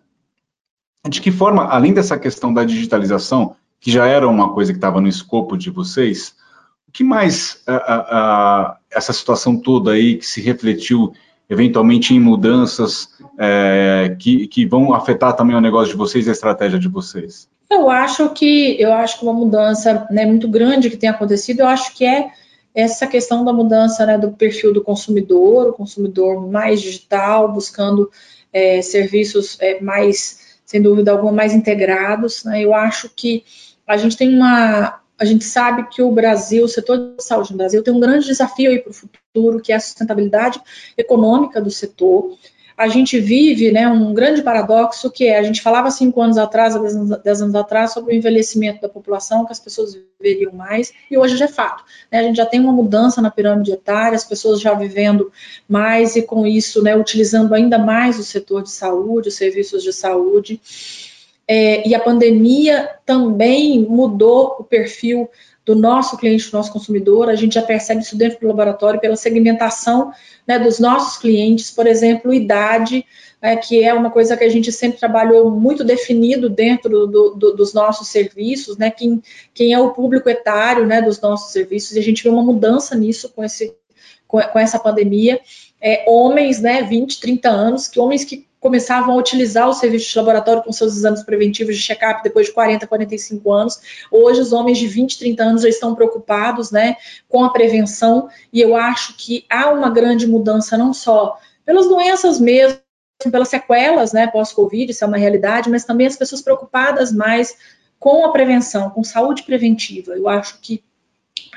De que forma, além dessa questão da digitalização, que já era uma coisa que estava no escopo de vocês, o que mais a, a, essa situação toda aí que se refletiu eventualmente em mudanças é, que, que vão afetar também o negócio de vocês e a estratégia de vocês? Eu acho que eu acho que uma mudança né, muito grande que tem acontecido, eu acho que é essa questão da mudança né, do perfil do consumidor, o consumidor mais digital, buscando é, serviços é, mais sem dúvida alguma, mais integrados. Né? Eu acho que a gente tem uma. A gente sabe que o Brasil, o setor de saúde no Brasil, tem um grande desafio aí para o futuro, que é a sustentabilidade econômica do setor a gente vive né, um grande paradoxo que é, a gente falava cinco anos atrás, dez anos, dez anos atrás, sobre o envelhecimento da população, que as pessoas viveriam mais, e hoje já é fato. Né, a gente já tem uma mudança na pirâmide etária, as pessoas já vivendo mais e com isso, né, utilizando ainda mais o setor de saúde, os serviços de saúde. É, e a pandemia também mudou o perfil do nosso cliente, do nosso consumidor, a gente já percebe isso dentro do laboratório pela segmentação né, dos nossos clientes, por exemplo, idade, é, que é uma coisa que a gente sempre trabalhou muito definido dentro do, do, dos nossos serviços, né, quem, quem é o público etário né, dos nossos serviços, e a gente vê uma mudança nisso com, esse, com, com essa pandemia. É, homens, né, 20, 30 anos, que homens que começavam a utilizar o serviço de laboratório com seus exames preventivos de check-up depois de 40, 45 anos. Hoje, os homens de 20, 30 anos já estão preocupados né, com a prevenção, e eu acho que há uma grande mudança, não só pelas doenças mesmo, pelas sequelas né, pós-Covid, isso é uma realidade, mas também as pessoas preocupadas mais com a prevenção, com saúde preventiva. Eu acho que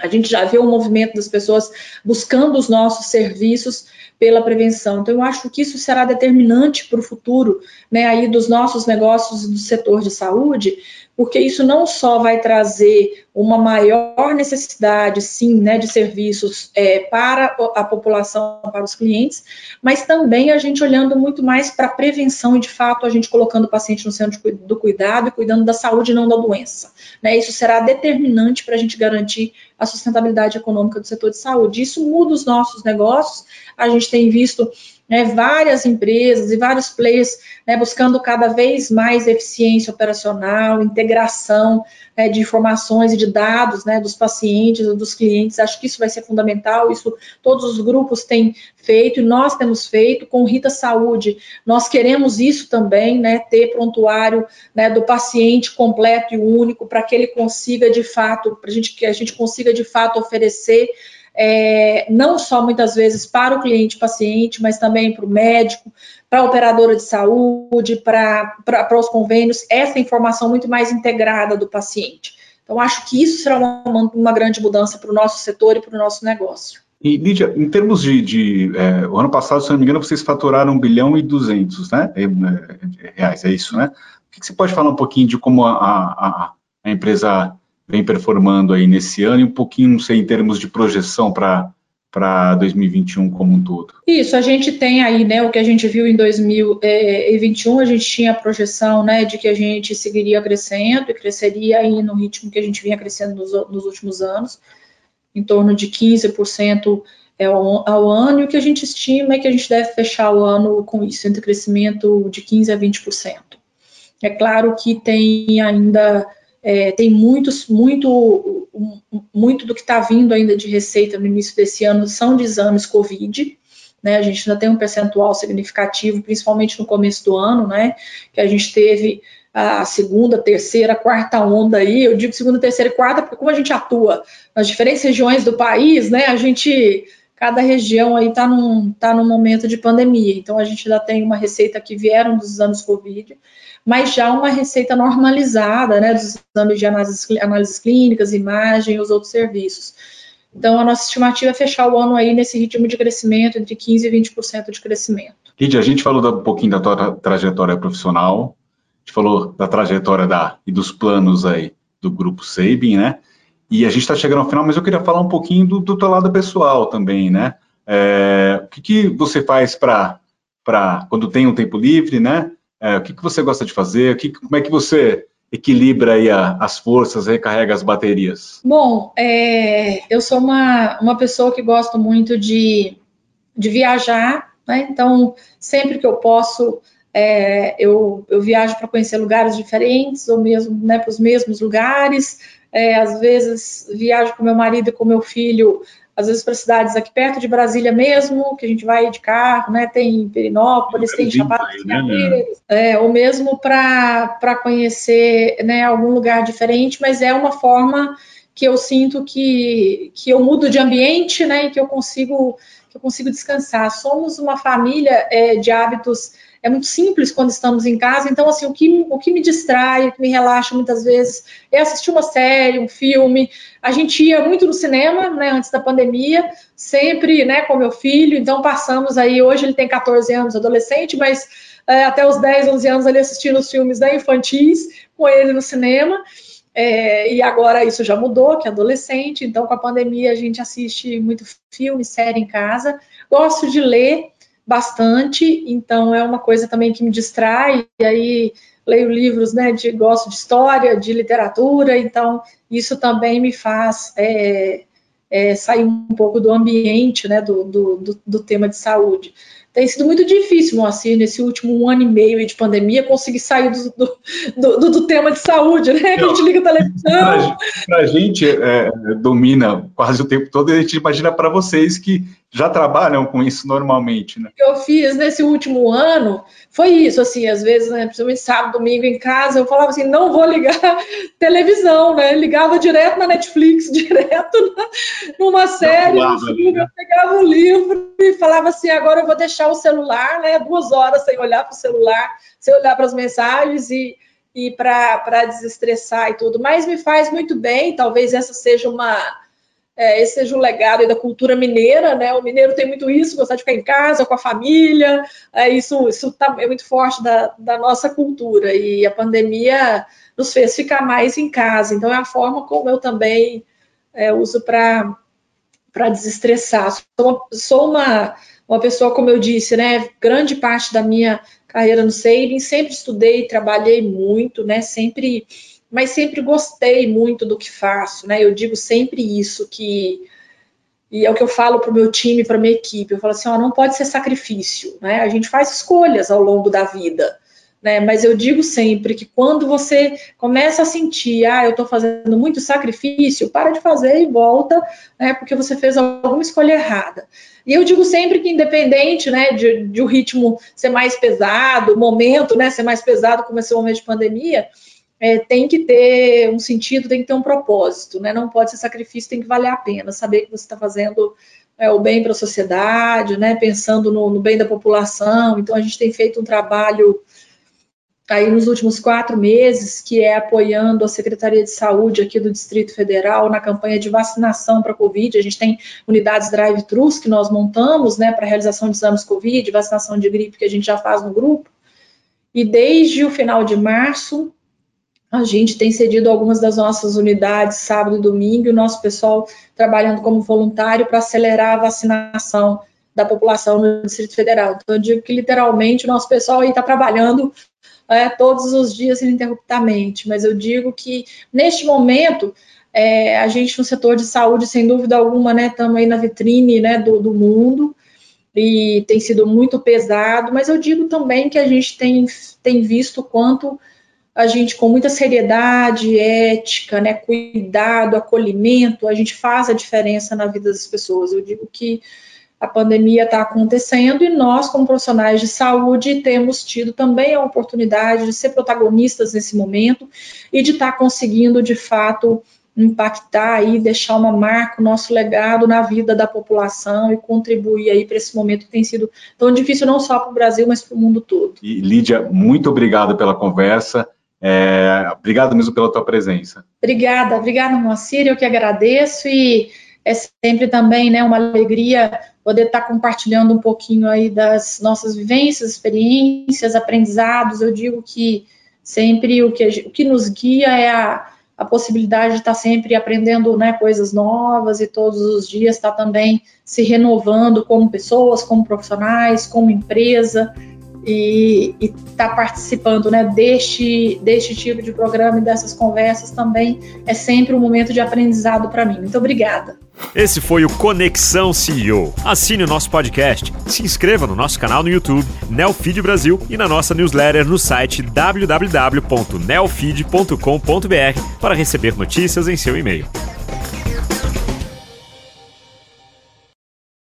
a gente já vê o movimento das pessoas buscando os nossos serviços pela prevenção. Então, eu acho que isso será determinante para o futuro, né, aí dos nossos negócios e do setor de saúde, porque isso não só vai trazer uma maior necessidade, sim, né, de serviços é, para a população, para os clientes, mas também a gente olhando muito mais para a prevenção e, de fato, a gente colocando o paciente no centro do cuidado e cuidando da saúde e não da doença. Né? Isso será determinante para a gente garantir a sustentabilidade econômica do setor de saúde. Isso muda os nossos negócios, a gente tem visto né, várias empresas e vários players né, buscando cada vez mais eficiência operacional, integração né, de informações e de dados né, dos pacientes, dos clientes. Acho que isso vai ser fundamental. Isso todos os grupos têm feito e nós temos feito com Rita Saúde. Nós queremos isso também, né, ter prontuário né, do paciente completo e único para que ele consiga de fato, para gente que a gente consiga de fato oferecer é, não só muitas vezes para o cliente paciente, mas também para o médico, para a operadora de saúde, para, os convênios, essa informação muito mais integrada do paciente. Então, acho que isso será uma, uma grande mudança para o nosso setor e para o nosso negócio. E, Lídia, em termos de, de é, o ano passado, se não me engano, vocês faturaram 1 bilhão e 200 né, é, é, reais, é isso, né? O que você pode falar um pouquinho de como a, a, a empresa vem performando aí nesse ano e um pouquinho, não sei, em termos de projeção para para 2021 como um todo? Isso, a gente tem aí, né, o que a gente viu em 2021, a gente tinha a projeção, né, de que a gente seguiria crescendo e cresceria aí no ritmo que a gente vinha crescendo nos, nos últimos anos, em torno de 15% é, ao, ao, ano, e o que a gente estima é que a gente deve fechar o ano com isso, entre crescimento de 15% a 20%. É claro que tem ainda é, tem muitos, muito, muito do que está vindo ainda de receita no início desse ano são de exames Covid. Né, a gente ainda tem um percentual significativo, principalmente no começo do ano, né, que a gente teve a segunda, terceira, quarta onda aí, eu digo segunda, terceira e quarta, porque como a gente atua nas diferentes regiões do país, né, a gente, cada região aí está num, tá num momento de pandemia, então a gente ainda tem uma receita que vieram dos exames Covid, mas já uma receita normalizada, né, dos exames de análises, análises clínicas, imagem e os outros serviços. Então, a nossa estimativa é fechar o ano aí nesse ritmo de crescimento, entre 15% e 20% de crescimento. Lídia, a gente falou um pouquinho da tua trajetória profissional, a gente falou da trajetória da, e dos planos aí do Grupo Sabin, né? E a gente está chegando ao final, mas eu queria falar um pouquinho do, do teu lado pessoal também, né? É, o que, que você faz para, quando tem um tempo livre, né? É, o que, que você gosta de fazer? O que, como é que você equilibra aí a, as forças, recarrega as baterias? Bom, é, eu sou uma, uma pessoa que gosto muito de, de viajar, né? Então, sempre que eu posso, é, eu, eu viajo para conhecer lugares diferentes, ou mesmo né, para os mesmos lugares. É, às vezes viajo com meu marido e com meu filho às vezes para cidades aqui perto de Brasília mesmo, que a gente vai de carro, né? Tem Perinópolis, tem Chapada dos né? é, ou mesmo para conhecer né, algum lugar diferente, mas é uma forma que eu sinto que, que eu mudo de ambiente, né? E que eu consigo que eu consigo descansar. Somos uma família é, de hábitos é muito simples quando estamos em casa. Então, assim, o que, o que me distrai, o que me relaxa muitas vezes é assistir uma série, um filme. A gente ia muito no cinema, né, antes da pandemia, sempre, né, com meu filho. Então, passamos aí, hoje ele tem 14 anos, adolescente, mas é, até os 10, 11 anos ali assistindo os filmes da infantis com ele no cinema. É, e agora isso já mudou, que é adolescente, então com a pandemia a gente assiste muito filme, série em casa. Gosto de ler, bastante, então é uma coisa também que me distrai, e aí leio livros, né, de, gosto de história, de literatura, então isso também me faz é, é, sair um pouco do ambiente, né, do, do, do, do tema de saúde tem sido muito difícil, Moacir, nesse último um ano e meio de pandemia, conseguir sair do, do, do, tema de saúde, né? Que a gente liga a televisão. Para a gente, é, domina quase o tempo todo, a gente imagina para vocês que já trabalham com isso normalmente, né? O que eu fiz nesse último ano foi isso, assim, às vezes, né, principalmente sábado, domingo em casa, eu falava assim, não vou ligar televisão, né? Ligava direto na Netflix, direto na, numa série, filme, né? eu pegava o livro e falava assim, agora eu vou deixar o celular, né? Duas horas sem olhar para o celular, sem olhar para as mensagens e, e para desestressar e tudo. Mas me faz muito bem, talvez essa seja uma é, esse seja o legado da cultura mineira, né? O mineiro tem muito isso, gostar de ficar em casa, com a família, é, isso, isso tá, é muito forte da, da nossa cultura, e a pandemia nos fez ficar mais em casa, então é a forma como eu também é, uso para desestressar. Sou, uma, sou uma, uma pessoa, como eu disse, né? Grande parte da minha carreira no Saving, sempre estudei, trabalhei muito, né? Sempre mas sempre gostei muito do que faço, né? Eu digo sempre isso, que e é o que eu falo para o meu time, para minha equipe. Eu falo assim, ó, não pode ser sacrifício, né? A gente faz escolhas ao longo da vida, né? Mas eu digo sempre que quando você começa a sentir, ah, eu estou fazendo muito sacrifício, para de fazer e volta, né? Porque você fez alguma escolha errada. E eu digo sempre que independente, né, de, de o ritmo ser mais pesado, o momento, né, ser mais pesado como esse momento de pandemia, é, tem que ter um sentido, tem que ter um propósito, né? Não pode ser sacrifício, tem que valer a pena, saber que você está fazendo é, o bem para a sociedade, né? Pensando no, no, bem da população. Então a gente tem feito um trabalho aí nos últimos quatro meses, que é apoiando a Secretaria de Saúde aqui do Distrito Federal na campanha de vacinação para Covid. A gente tem unidades drive-thrus que nós montamos, né, para realização de exames Covid, vacinação de gripe que a gente já faz no grupo. E desde o final de março, a gente tem cedido algumas das nossas unidades sábado e domingo, e o nosso pessoal trabalhando como voluntário para acelerar a vacinação da população no Distrito Federal. Então, eu digo que literalmente o nosso pessoal aí está trabalhando é, todos os dias ininterruptamente, mas eu digo que neste momento é, a gente no setor de saúde, sem dúvida alguma, né, estamos aí na vitrine né, do, do mundo e tem sido muito pesado, mas eu digo também que a gente tem, tem visto quanto a gente com muita seriedade, ética, né, cuidado, acolhimento, a gente faz a diferença na vida das pessoas. Eu digo que a pandemia está acontecendo e nós, como profissionais de saúde, temos tido também a oportunidade de ser protagonistas nesse momento e de estar tá conseguindo, de fato, impactar e deixar uma marca, o nosso legado na vida da população e contribuir aí para esse momento que tem sido tão difícil não só para o Brasil, mas para o mundo todo. E Lídia, muito obrigado pela conversa. É, obrigado mesmo pela tua presença. Obrigada, obrigada, Moacir, eu que agradeço e é sempre também né, uma alegria poder estar compartilhando um pouquinho aí das nossas vivências, experiências, aprendizados. Eu digo que sempre o que, o que nos guia é a, a possibilidade de estar sempre aprendendo né, coisas novas e todos os dias estar também se renovando como pessoas, como profissionais, como empresa e estar tá participando né, deste, deste tipo de programa e dessas conversas também é sempre um momento de aprendizado para mim. Muito obrigada. Esse foi o Conexão CEO. Assine o nosso podcast, se inscreva no nosso canal no YouTube, Neofeed Brasil, e na nossa newsletter no site www.neofeed.com.br para receber notícias em seu e-mail.